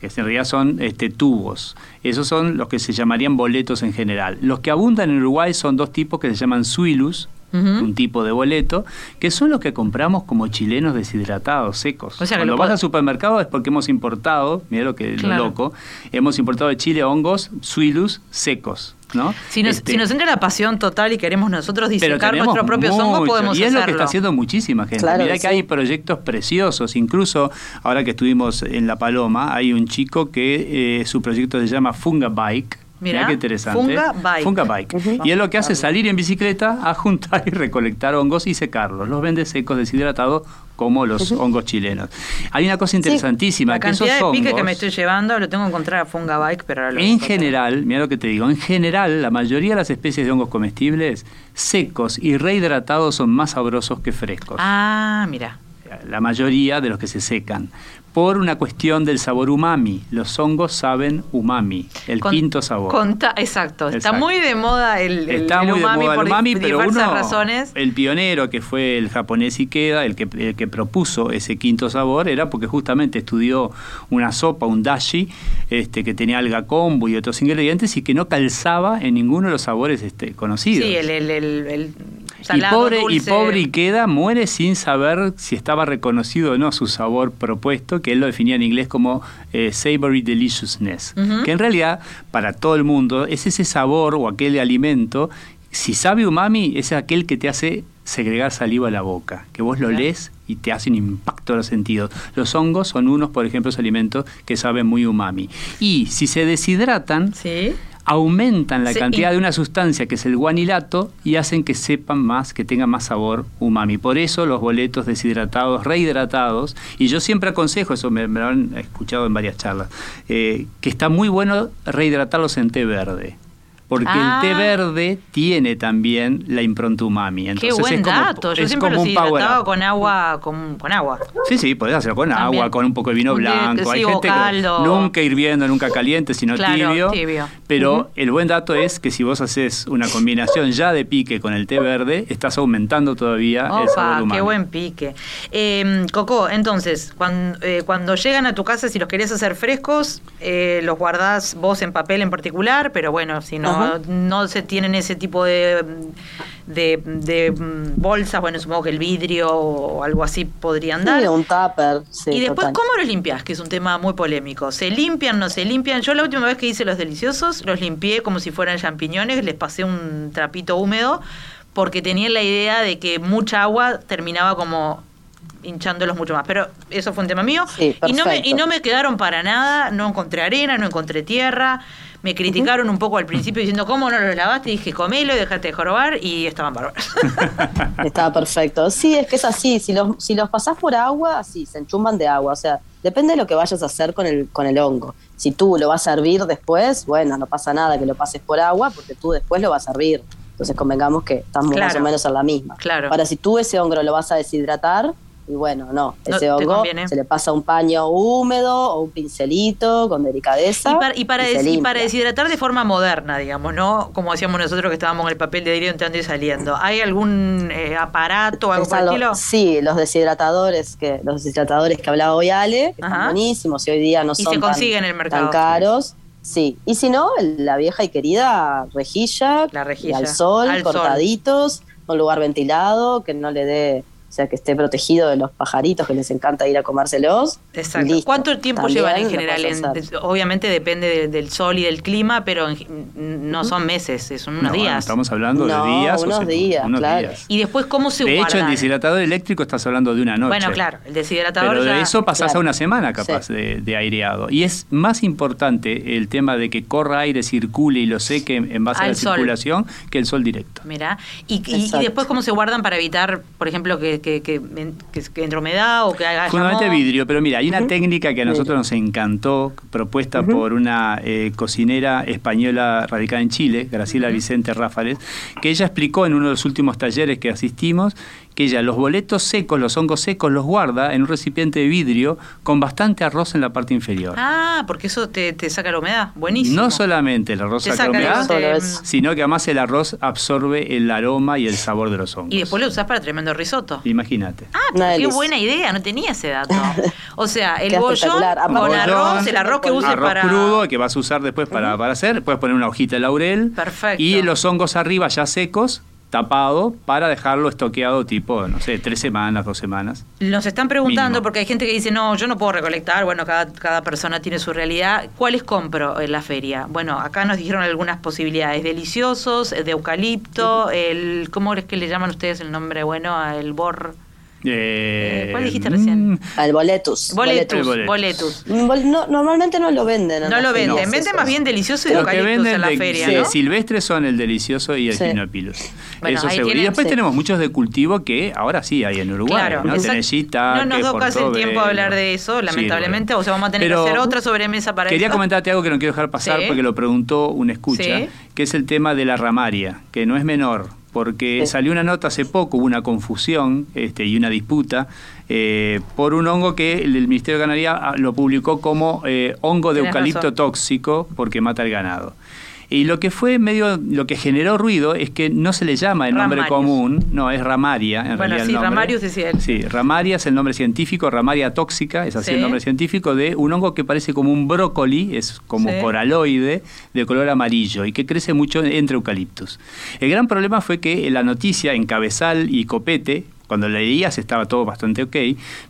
que en realidad son este, tubos. Esos son los que se llamarían boletos en general. Los que abundan en Uruguay son dos tipos que se llaman suilus, un tipo de boleto, que son los que compramos como chilenos deshidratados, secos. O sea, Cuando vas al supermercado es porque hemos importado, mira lo que lo loco, hemos importado de Chile hongos suilus secos. ¿no? Si nos, este, entra la pasión total y queremos nosotros disecar nuestro propio hongo, podemos hacerlo. Y es lo que está haciendo muchísima gente. Mirá que, hay proyectos preciosos. Incluso, ahora que estuvimos en La Paloma, hay un chico que eh, su proyecto se llama Funga Bike Mira, qué interesante. Funga Bike. Funga Bike. Y él lo que hace es salir en bicicleta a juntar y recolectar hongos y secarlos. Los vende secos, deshidratados, como los hongos chilenos. Hay una cosa interesantísima. La cantidad de pique que me estoy llevando lo tengo que encontrar a Funga Bike, pero ahora lo En general, mira lo que te digo, en general, la mayoría de las especies de hongos comestibles, secos y rehidratados son más sabrosos que frescos. Ah, mira la mayoría de los que se secan por una cuestión del sabor umami. Los hongos saben umami, el quinto sabor. exacto. está muy de moda el, el, está muy umami, de moda el umami, pero uno, razones. El pionero que fue el japonés Ikeda, el que, el que propuso ese quinto sabor, era porque justamente estudió una sopa, un dashi, este, que tenía alga kombu y otros ingredientes y que no calzaba en ninguno de los sabores este, conocidos. Sí, el, el, y pobre, y pobre Ikeda muere sin saber si estaba reconocido o no su sabor propuesto, que él lo definía en inglés como eh, savory deliciousness, que en realidad para todo el mundo es ese sabor o aquel alimento, si sabe umami, es aquel que te hace segregar saliva a la boca, que vos lo lees y te hace un impacto a los sentidos. Los hongos son unos, por ejemplo, alimentos que saben muy umami. Y si se deshidratan, ¿Sí? Aumentan la cantidad de una sustancia que es el guanilato y hacen que sepan más, que tengan más sabor umami. Por eso los boletos deshidratados, rehidratados, y yo siempre aconsejo, eso me, lo han escuchado en varias charlas, eh, que está muy bueno rehidratarlos en té verde porque el té ah. verde tiene también la impronta umami. Entonces Qué buen es como, dato. Yo siempre lo hidrataba con agua, con, con, agua. Sí, sí, podés hacerlo con agua, con un poco de vino blanco. Hay gente que nunca hirviendo, nunca caliente, sino tibio. Pero el buen dato es que si vos haces una combinación ya de pique con el té verde, estás aumentando todavía el sabor umami. qué buen pique. Eh, Coco, entonces, cuando, eh, cuando llegan a tu casa, si los querés hacer frescos, eh, los guardás vos en papel en particular, pero bueno, si no no, se tienen ese tipo de, de, bolsas, bueno, supongo que el vidrio o algo así podrían dar. Sí, un tupper. y después, ¿cómo los limpias? Que es un tema muy polémico. ¿Se limpian, no se limpian? Yo la última vez que hice los deliciosos, los limpié como si fueran champiñones, les pasé un trapito húmedo porque tenía la idea de que mucha agua terminaba como hinchándolos mucho más. Pero eso fue un tema mío. y, no me, y no me quedaron para nada, no encontré arena, no encontré tierra. Me criticaron un poco al principio diciendo, ¿cómo no los lavaste? Y dije, comelo y dejate de jorobar y estaban bárbaros. Estaba perfecto. Sí, es que es así. Si los, si los pasás por agua, sí, se enchumban de agua. O sea, depende de lo que vayas a hacer con el, con el hongo. Si tú lo vas a hervir después, bueno, no pasa nada que lo pases por agua porque tú después lo vas a hervir. Entonces convengamos que estamos más o menos en la misma. Claro. Ahora, si tú ese hongo lo vas a deshidratar, y bueno, no, ese hongo se le pasa un paño húmedo o un pincelito con delicadeza. Y para, y para, deshidratar de forma moderna, digamos, ¿no? Como hacíamos nosotros que estábamos en el papel de diario entrando y saliendo. ¿Hay algún eh, aparato, algo por estilo? Sí, los deshidratadores que los deshidratadores que hablaba hoy Ale, que están buenísimos y hoy día no son tan, caros. Sí, y si no, la vieja y querida rejilla, la rejilla. al sol, cortaditos, un lugar ventilado, que no le dé o sea, que esté protegido de los pajaritos que les encanta ir a comérselos. Exacto. ¿Cuánto tiempo llevan en general? obviamente depende del sol y del clima, pero no son meses, son unos días. Estamos hablando de días. Unos días, claro. Y después, ¿cómo se De hecho, el deshidratador eléctrico estás hablando de una noche. Bueno, claro, el deshidratador Pero de eso pasás a una semana capaz de, aireado. Y es más importante el tema de que corra aire, circule y lo seque en base a la circulación que el sol directo. Mira, y, y después, ¿cómo se guardan para evitar, por ejemplo, que que, que, entre humedad o que haga Fundamentalmente vidrio, pero mira, hay una técnica que a nosotros nos encantó, propuesta por una eh, cocinera española radicada en Chile, Graciela Vicente Ráfales, que ella explicó en uno de los últimos talleres que asistimos que ella los boletos secos, los hongos secos, los guarda en un recipiente de vidrio con bastante arroz en la parte inferior. Ah, porque eso te, saca la humedad. Buenísimo. No solamente el arroz saca, la humedad, sino que además el arroz absorbe el aroma y el sabor de los hongos. Y después lo usás para tremendo risotto. Imagínate. Ah, qué buena idea, no tenía ese dato. O sea, el bollón con arroz, el arroz que uses arroz crudo que vas a usar después para, para hacer, puedes poner una hojita de laurel. Perfecto. Y los hongos arriba ya secos, tapado para dejarlo estoqueado tipo, no sé, tres semanas, dos semanas. Nos están preguntando, porque hay gente que dice, no, yo no puedo recolectar, bueno, cada, cada persona tiene su realidad. ¿Cuáles compro en la feria? Bueno, acá nos dijeron algunas posibilidades, deliciosos, de eucalipto, el, ¿cómo es que le llaman ustedes el nombre bueno? El bor... Eh, ¿Cuál dijiste recién? Mm, Al boletus. Boletus. boletus. normalmente no lo venden. No lo venden. venden más bien delicioso y eucaliptus en la feria. ¿no? silvestres son el delicioso y el sí. Eso seguro. y después tenemos muchos de cultivo que ahora sí hay en Uruguay. Claro, ¿no? no nos casi el tiempo de hablar de eso, lamentablemente. o sea, vamos a tener que hacer otra sobremesa para Quería comentarte algo que no quiero dejar pasar porque lo preguntó un escucha, que es el tema de la ramaria, que no es menor porque salió una nota hace poco, hubo una confusión este, y una disputa eh, por un hongo que el, Ministerio de Ganadería ah, lo publicó como eh, hongo de eucalipto tóxico porque mata al ganado. Y lo que fue medio, lo que generó ruido es que no se le llama el nombre común, no, es ramaria. En bueno, sí, ramarius decía él. Sí, ramaria es el nombre científico, ramaria tóxica, es así el nombre científico, de un hongo que parece como un brócoli, es como coraloide, de color amarillo y que crece mucho entre eucaliptus. El gran problema fue que la noticia en cabezal y copete, cuando leías estaba todo bastante ok,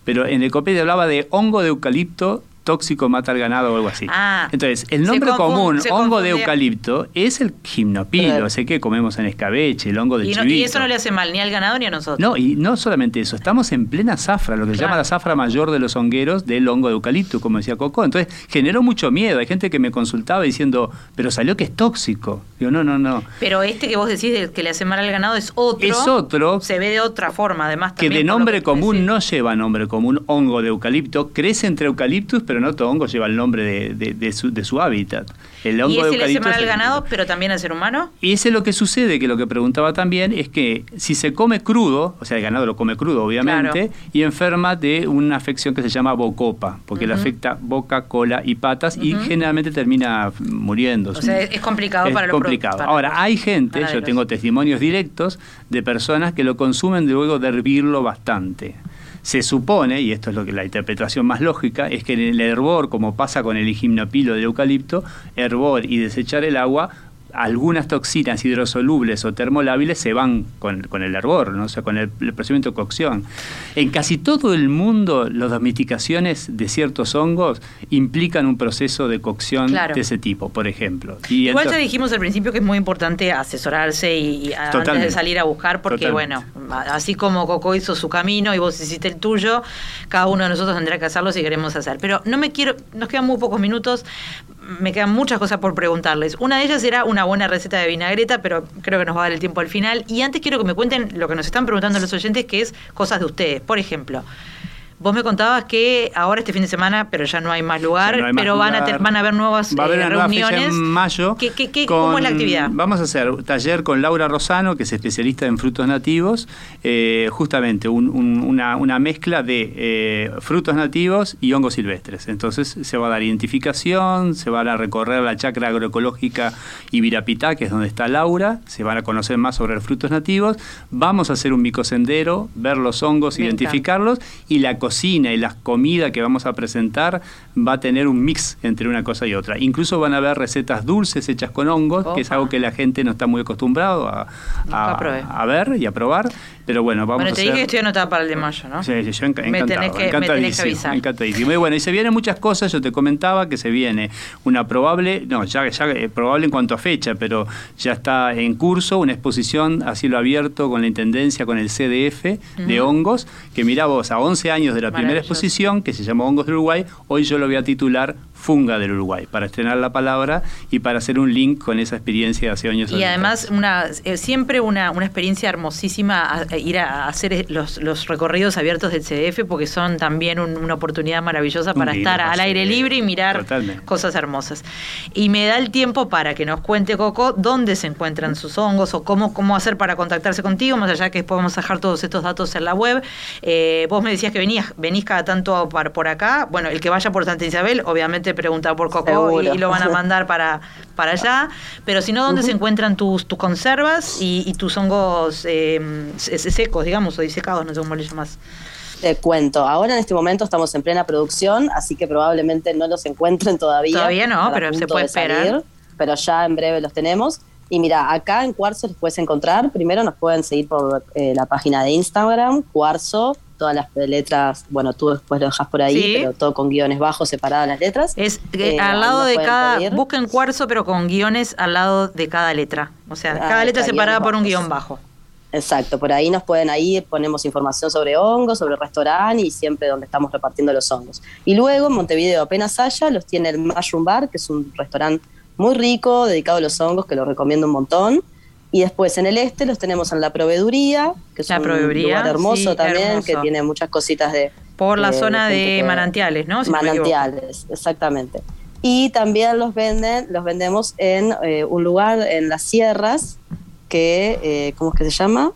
pero en el copete hablaba de hongo de eucalipto tóxico mata al ganado o algo así. Ah, Entonces, el nombre común, hongo de eucalipto, es el gimnopilo, ese que comemos en escabeche, el hongo de y, y eso no le hace mal ni al ganado ni a nosotros. No, y no solamente eso, estamos en plena zafra, lo que se llama la zafra mayor de los hongueros del hongo de eucalipto, como decía Coco. Entonces, generó mucho miedo. Hay gente que me consultaba diciendo, pero salió que es tóxico. Digo, no, no, no. Pero este que vos decís que le hace mal al ganado es otro. Es otro. Se ve de otra forma, además. Que de nombre común no lleva nombre común, hongo de eucalipto, crece entre eucaliptus, pero no todo hongo lleva el nombre de, su, hábitat. El hongo ¿Y ese le hace mal al ganado, pero también al ser humano? Y ese es lo que sucede, que lo que preguntaba también es que si se come crudo, o sea, el ganado lo come crudo, obviamente, y enferma de una afección que se llama bocopa, porque le afecta boca, cola y patas, y generalmente termina muriendo. O sea, es complicado para lo complicado. Ahora, hay gente, yo tengo testimonios directos de personas que lo consumen luego de hervirlo bastante. Se supone, y esto es lo que la interpretación más lógica, es que en el hervor, como pasa con el higimnopilo del eucalipto, hervor y desechar el agua algunas toxinas hidrosolubles o termolábiles se van con, el hervor, ¿no? o sea, con el, procedimiento de cocción. En casi todo el mundo, las domesticaciones de ciertos hongos implican un proceso de cocción de ese tipo, por ejemplo. Igual te dijimos al principio que es muy importante asesorarse y, antes de salir a buscar, porque bueno, así como Coco hizo su camino y vos hiciste el tuyo, cada uno de nosotros tendrá que hacerlo si queremos hacer. Pero no me quiero, nos quedan muy pocos minutos me quedan muchas cosas por preguntarles. Una de ellas era una buena receta de vinagreta, pero creo que nos va a dar el tiempo al final. Y antes quiero que me cuenten lo que nos están preguntando los oyentes, que es cosas de ustedes. Por ejemplo, Vos me contabas que ahora este fin de semana, pero ya no hay más lugar, pero van, A van a haber nuevas Va a haber eh, reuniones. en mayo. ¿Cómo es la actividad? Vamos a hacer un taller con Laura Rosano, que es especialista en frutos nativos, eh, justamente una, mezcla de eh, frutos nativos y hongos silvestres. Entonces se va a dar identificación, se va a recorrer la chacra agroecológica Ibirapitá, que es donde está Laura, se van a conocer más sobre los frutos nativos, vamos a hacer un micosendero, ver los hongos, identificarlos y la cocina y la comida que vamos a presentar va a tener un mix entre una cosa y otra. Incluso van a haber recetas dulces hechas con hongos, que es algo que la gente no está muy acostumbrado a, a, ver y a probar. Pero bueno, vamos bueno, te dije que estoy anotada para el de mayo, ¿no? Sí, sí yo encantado, me tenés que, encantadísimo, encantadísimo. Y bueno, y se vienen muchas cosas, yo te comentaba que se viene una probable, no, ya, ya eh, probable en cuanto a fecha, pero ya está en curso una exposición a cielo abierto con la Intendencia, con el CDF de hongos, que mira vos, a 11 años de la primera exposición, que se llamó Hongos de Uruguay, hoy yo lo voy a titular Funga del Uruguay, para estrenar la palabra y para hacer un link con esa experiencia de hace años. Y además, una, eh, siempre una, una, experiencia hermosísima ir a hacer los, los, recorridos abiertos del CDF, porque son también una oportunidad maravillosa para estar al aire libre y mirar cosas hermosas. Y me da el tiempo para que nos cuente Coco dónde se encuentran sus hongos o cómo, cómo hacer para contactarse contigo, más allá que podemos dejar todos estos datos en la web. Eh, vos me decías que venías, venís cada tanto por acá. Bueno, el que vaya por Santa Isabel, obviamente preguntar por Coco y, lo van a mandar para, para allá. Pero si no, ¿dónde se encuentran tus, tus conservas y, tus hongos eh, secos, digamos, o disecados, no sé cómo le llamas? Te cuento, ahora en este momento estamos en plena producción, así que probablemente no los encuentren todavía. Todavía no, pero se puede esperar. pero ya en breve los tenemos. Y mira, acá en Cuarzo los puedes encontrar. Primero nos pueden seguir por eh, la página de Instagram, Cuarzo, todas las letras, bueno, tú después lo dejas por ahí, pero todo con guiones bajos, separadas las letras. Es eh, al lado de cada, busquen Cuarzo, pero con guiones al lado de cada letra. O sea, ah, cada letra separada por un guion bajo. Exacto, por ahí nos pueden ir, ponemos información sobre hongos, sobre el restaurante y siempre donde estamos repartiendo los hongos. Y luego en Montevideo apenas haya, los tiene el Mushroom Bar, que es un restaurante muy rico, dedicado a los hongos, que lo recomiendo un montón. Y después en el este los tenemos en la proveeduría, que es un lugar hermoso también, que tiene muchas cositas de... Por la zona de manantiales, ¿no? manantiales, exactamente. Y también los venden, los vendemos en eh, un lugar en las sierras, que, eh, ¿cómo es que se llama?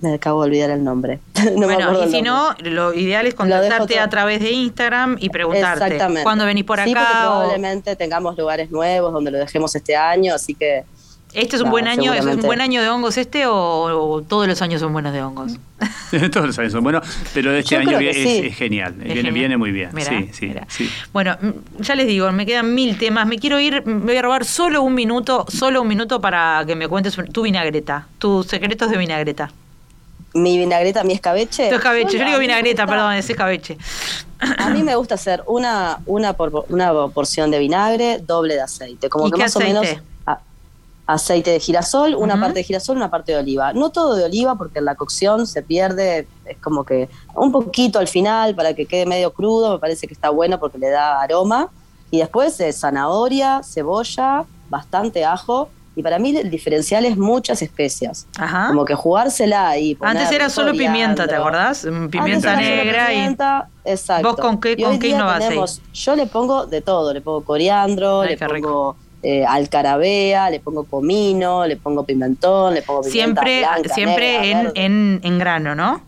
Me acabo de olvidar el nombre. bueno, y si no, lo ideal es contactarte a través de Instagram y preguntarte Exactamente. cuándo venís por acá. probablemente tengamos lugares nuevos donde lo dejemos este año, así que ¿Este es un buen año? ¿Es un buen año de hongos este o, todos los años son buenos de hongos? todos los años son buenos, pero este año es, genial. viene, muy bien. sí, sí, Bueno, mm, ya les digo, me quedan mil temas. Me quiero ir, me voy a robar solo un minuto, solo un minuto para que me cuentes tu vinagreta, tus secretos de vinagreta. Mi vinagreta, mi escabeche. Tu escabeche, yo digo vinagreta, perdón, es escabeche. A mí me gusta hacer una, una, una porción de vinagre, doble de aceite. Como que más o menos aceite de girasol, una parte de girasol, una parte de oliva. No todo de oliva porque en la cocción se pierde, es como que un poquito al final para que quede medio crudo, me parece que está bueno porque le da aroma. Y después de zanahoria, cebolla, bastante ajo. Y para mí el diferencial es muchas especias. Como que jugársela y Antes era solo pimienta, ¿te acordás? Pimienta negra pimienta, y... Exacto. ¿Vos con qué, con qué Yo le pongo de todo, le pongo coriandro, le pongo eh, alcarabea, le pongo comino, le pongo pimentón, le pongo pimienta Siempre, siempre en, en, grano, ¿no?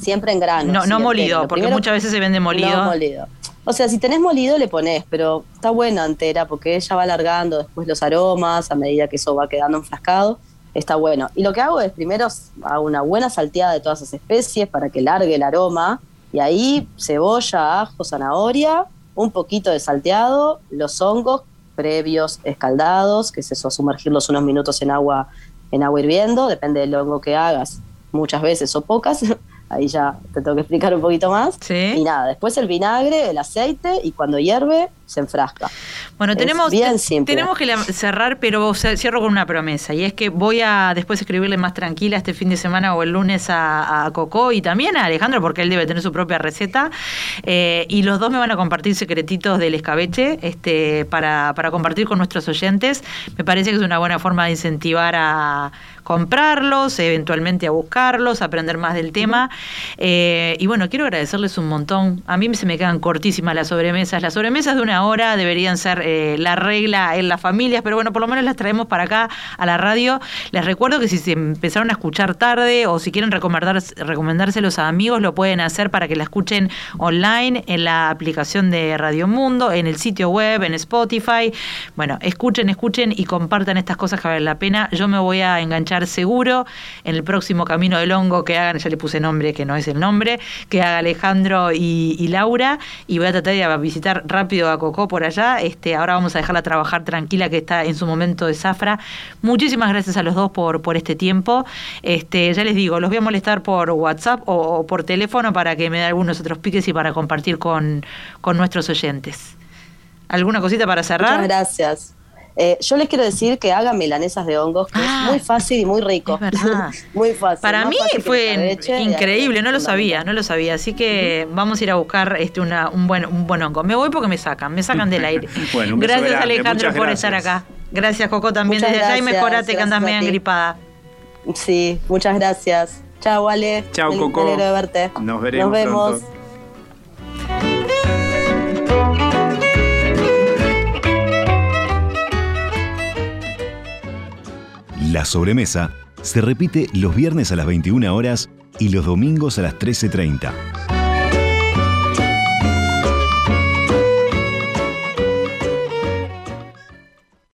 siempre en grano. No, no molido, porque muchas veces se vende molido. No molido. O sea, si tenés molido le pones, pero está buena entera porque ella va alargando después los aromas a medida que eso va quedando enfrascado. Está bueno. Y lo que hago es primero hago una buena salteada de todas esas especies para que largue el aroma. Y ahí cebolla, ajo, zanahoria, un poquito de salteado, los hongos previos escaldados, que es eso, sumergirlos unos minutos en agua, en agua hirviendo, depende del hongo que hagas, muchas veces o pocas, ahí ya te tengo que explicar un poquito más. Y nada, después el vinagre, el aceite y cuando hierve se enfrasca. Bueno, tenemos, tenemos que cerrar, pero cierro con una promesa y es que voy a después escribirle más tranquila este fin de semana o el lunes a, a Coco y también a Alejandro porque él debe tener su propia receta eh, y los dos me van a compartir secretitos del escabeche este, para, para compartir con nuestros oyentes. Me parece que es una buena forma de incentivar a comprarlos, eventualmente a buscarlos, aprender más del tema. Eh, y bueno, quiero agradecerles un montón. A mí se me quedan cortísimas las sobremesas. Las sobremesas de una hora deberían ser eh, la regla en las familias, pero bueno, por lo menos las traemos para acá a la radio. Les recuerdo que si se empezaron a escuchar tarde o si quieren recomendar, recomendárselos a amigos, lo pueden hacer para que la escuchen online en la aplicación de Radio Mundo, en el sitio web, en Spotify. Bueno, escuchen, escuchen y compartan estas cosas que valen la pena. Yo me voy a enganchar seguro en el próximo Camino del Hongo que hagan, ya le puse nombre que no es el nombre, que haga Alejandro y, Laura, y voy a tratar de visitar rápido a Coco por allá. Este, ahora vamos a dejarla trabajar tranquila, que está en su momento de zafra. Muchísimas gracias a los dos por, por este tiempo. Este, ya les digo, los voy a molestar por WhatsApp o, por teléfono para que me dé algunos otros piques y para compartir con, con nuestros oyentes. ¿Alguna cosita para cerrar? Muchas gracias. Eh, yo les quiero decir que hagan milanesas de hongos, que es ah, muy fácil y muy rico. muy fácil. Para mí fue increíble, no lo sabía, no lo sabía. Así que vamos a ir a buscar este una, un buen un buen hongo. Me voy porque me sacan, me sacan del aire. gracias Alejandro por estar acá. Gracias Coco también desde allá y mejorate que andas medio gripada. Sí, muchas gracias. Chao, Ale. Chao, Coco. Me de verte. Nos veremos. Nos vemos. La sobremesa se repite los viernes a las 21 horas y los domingos a las 13.30.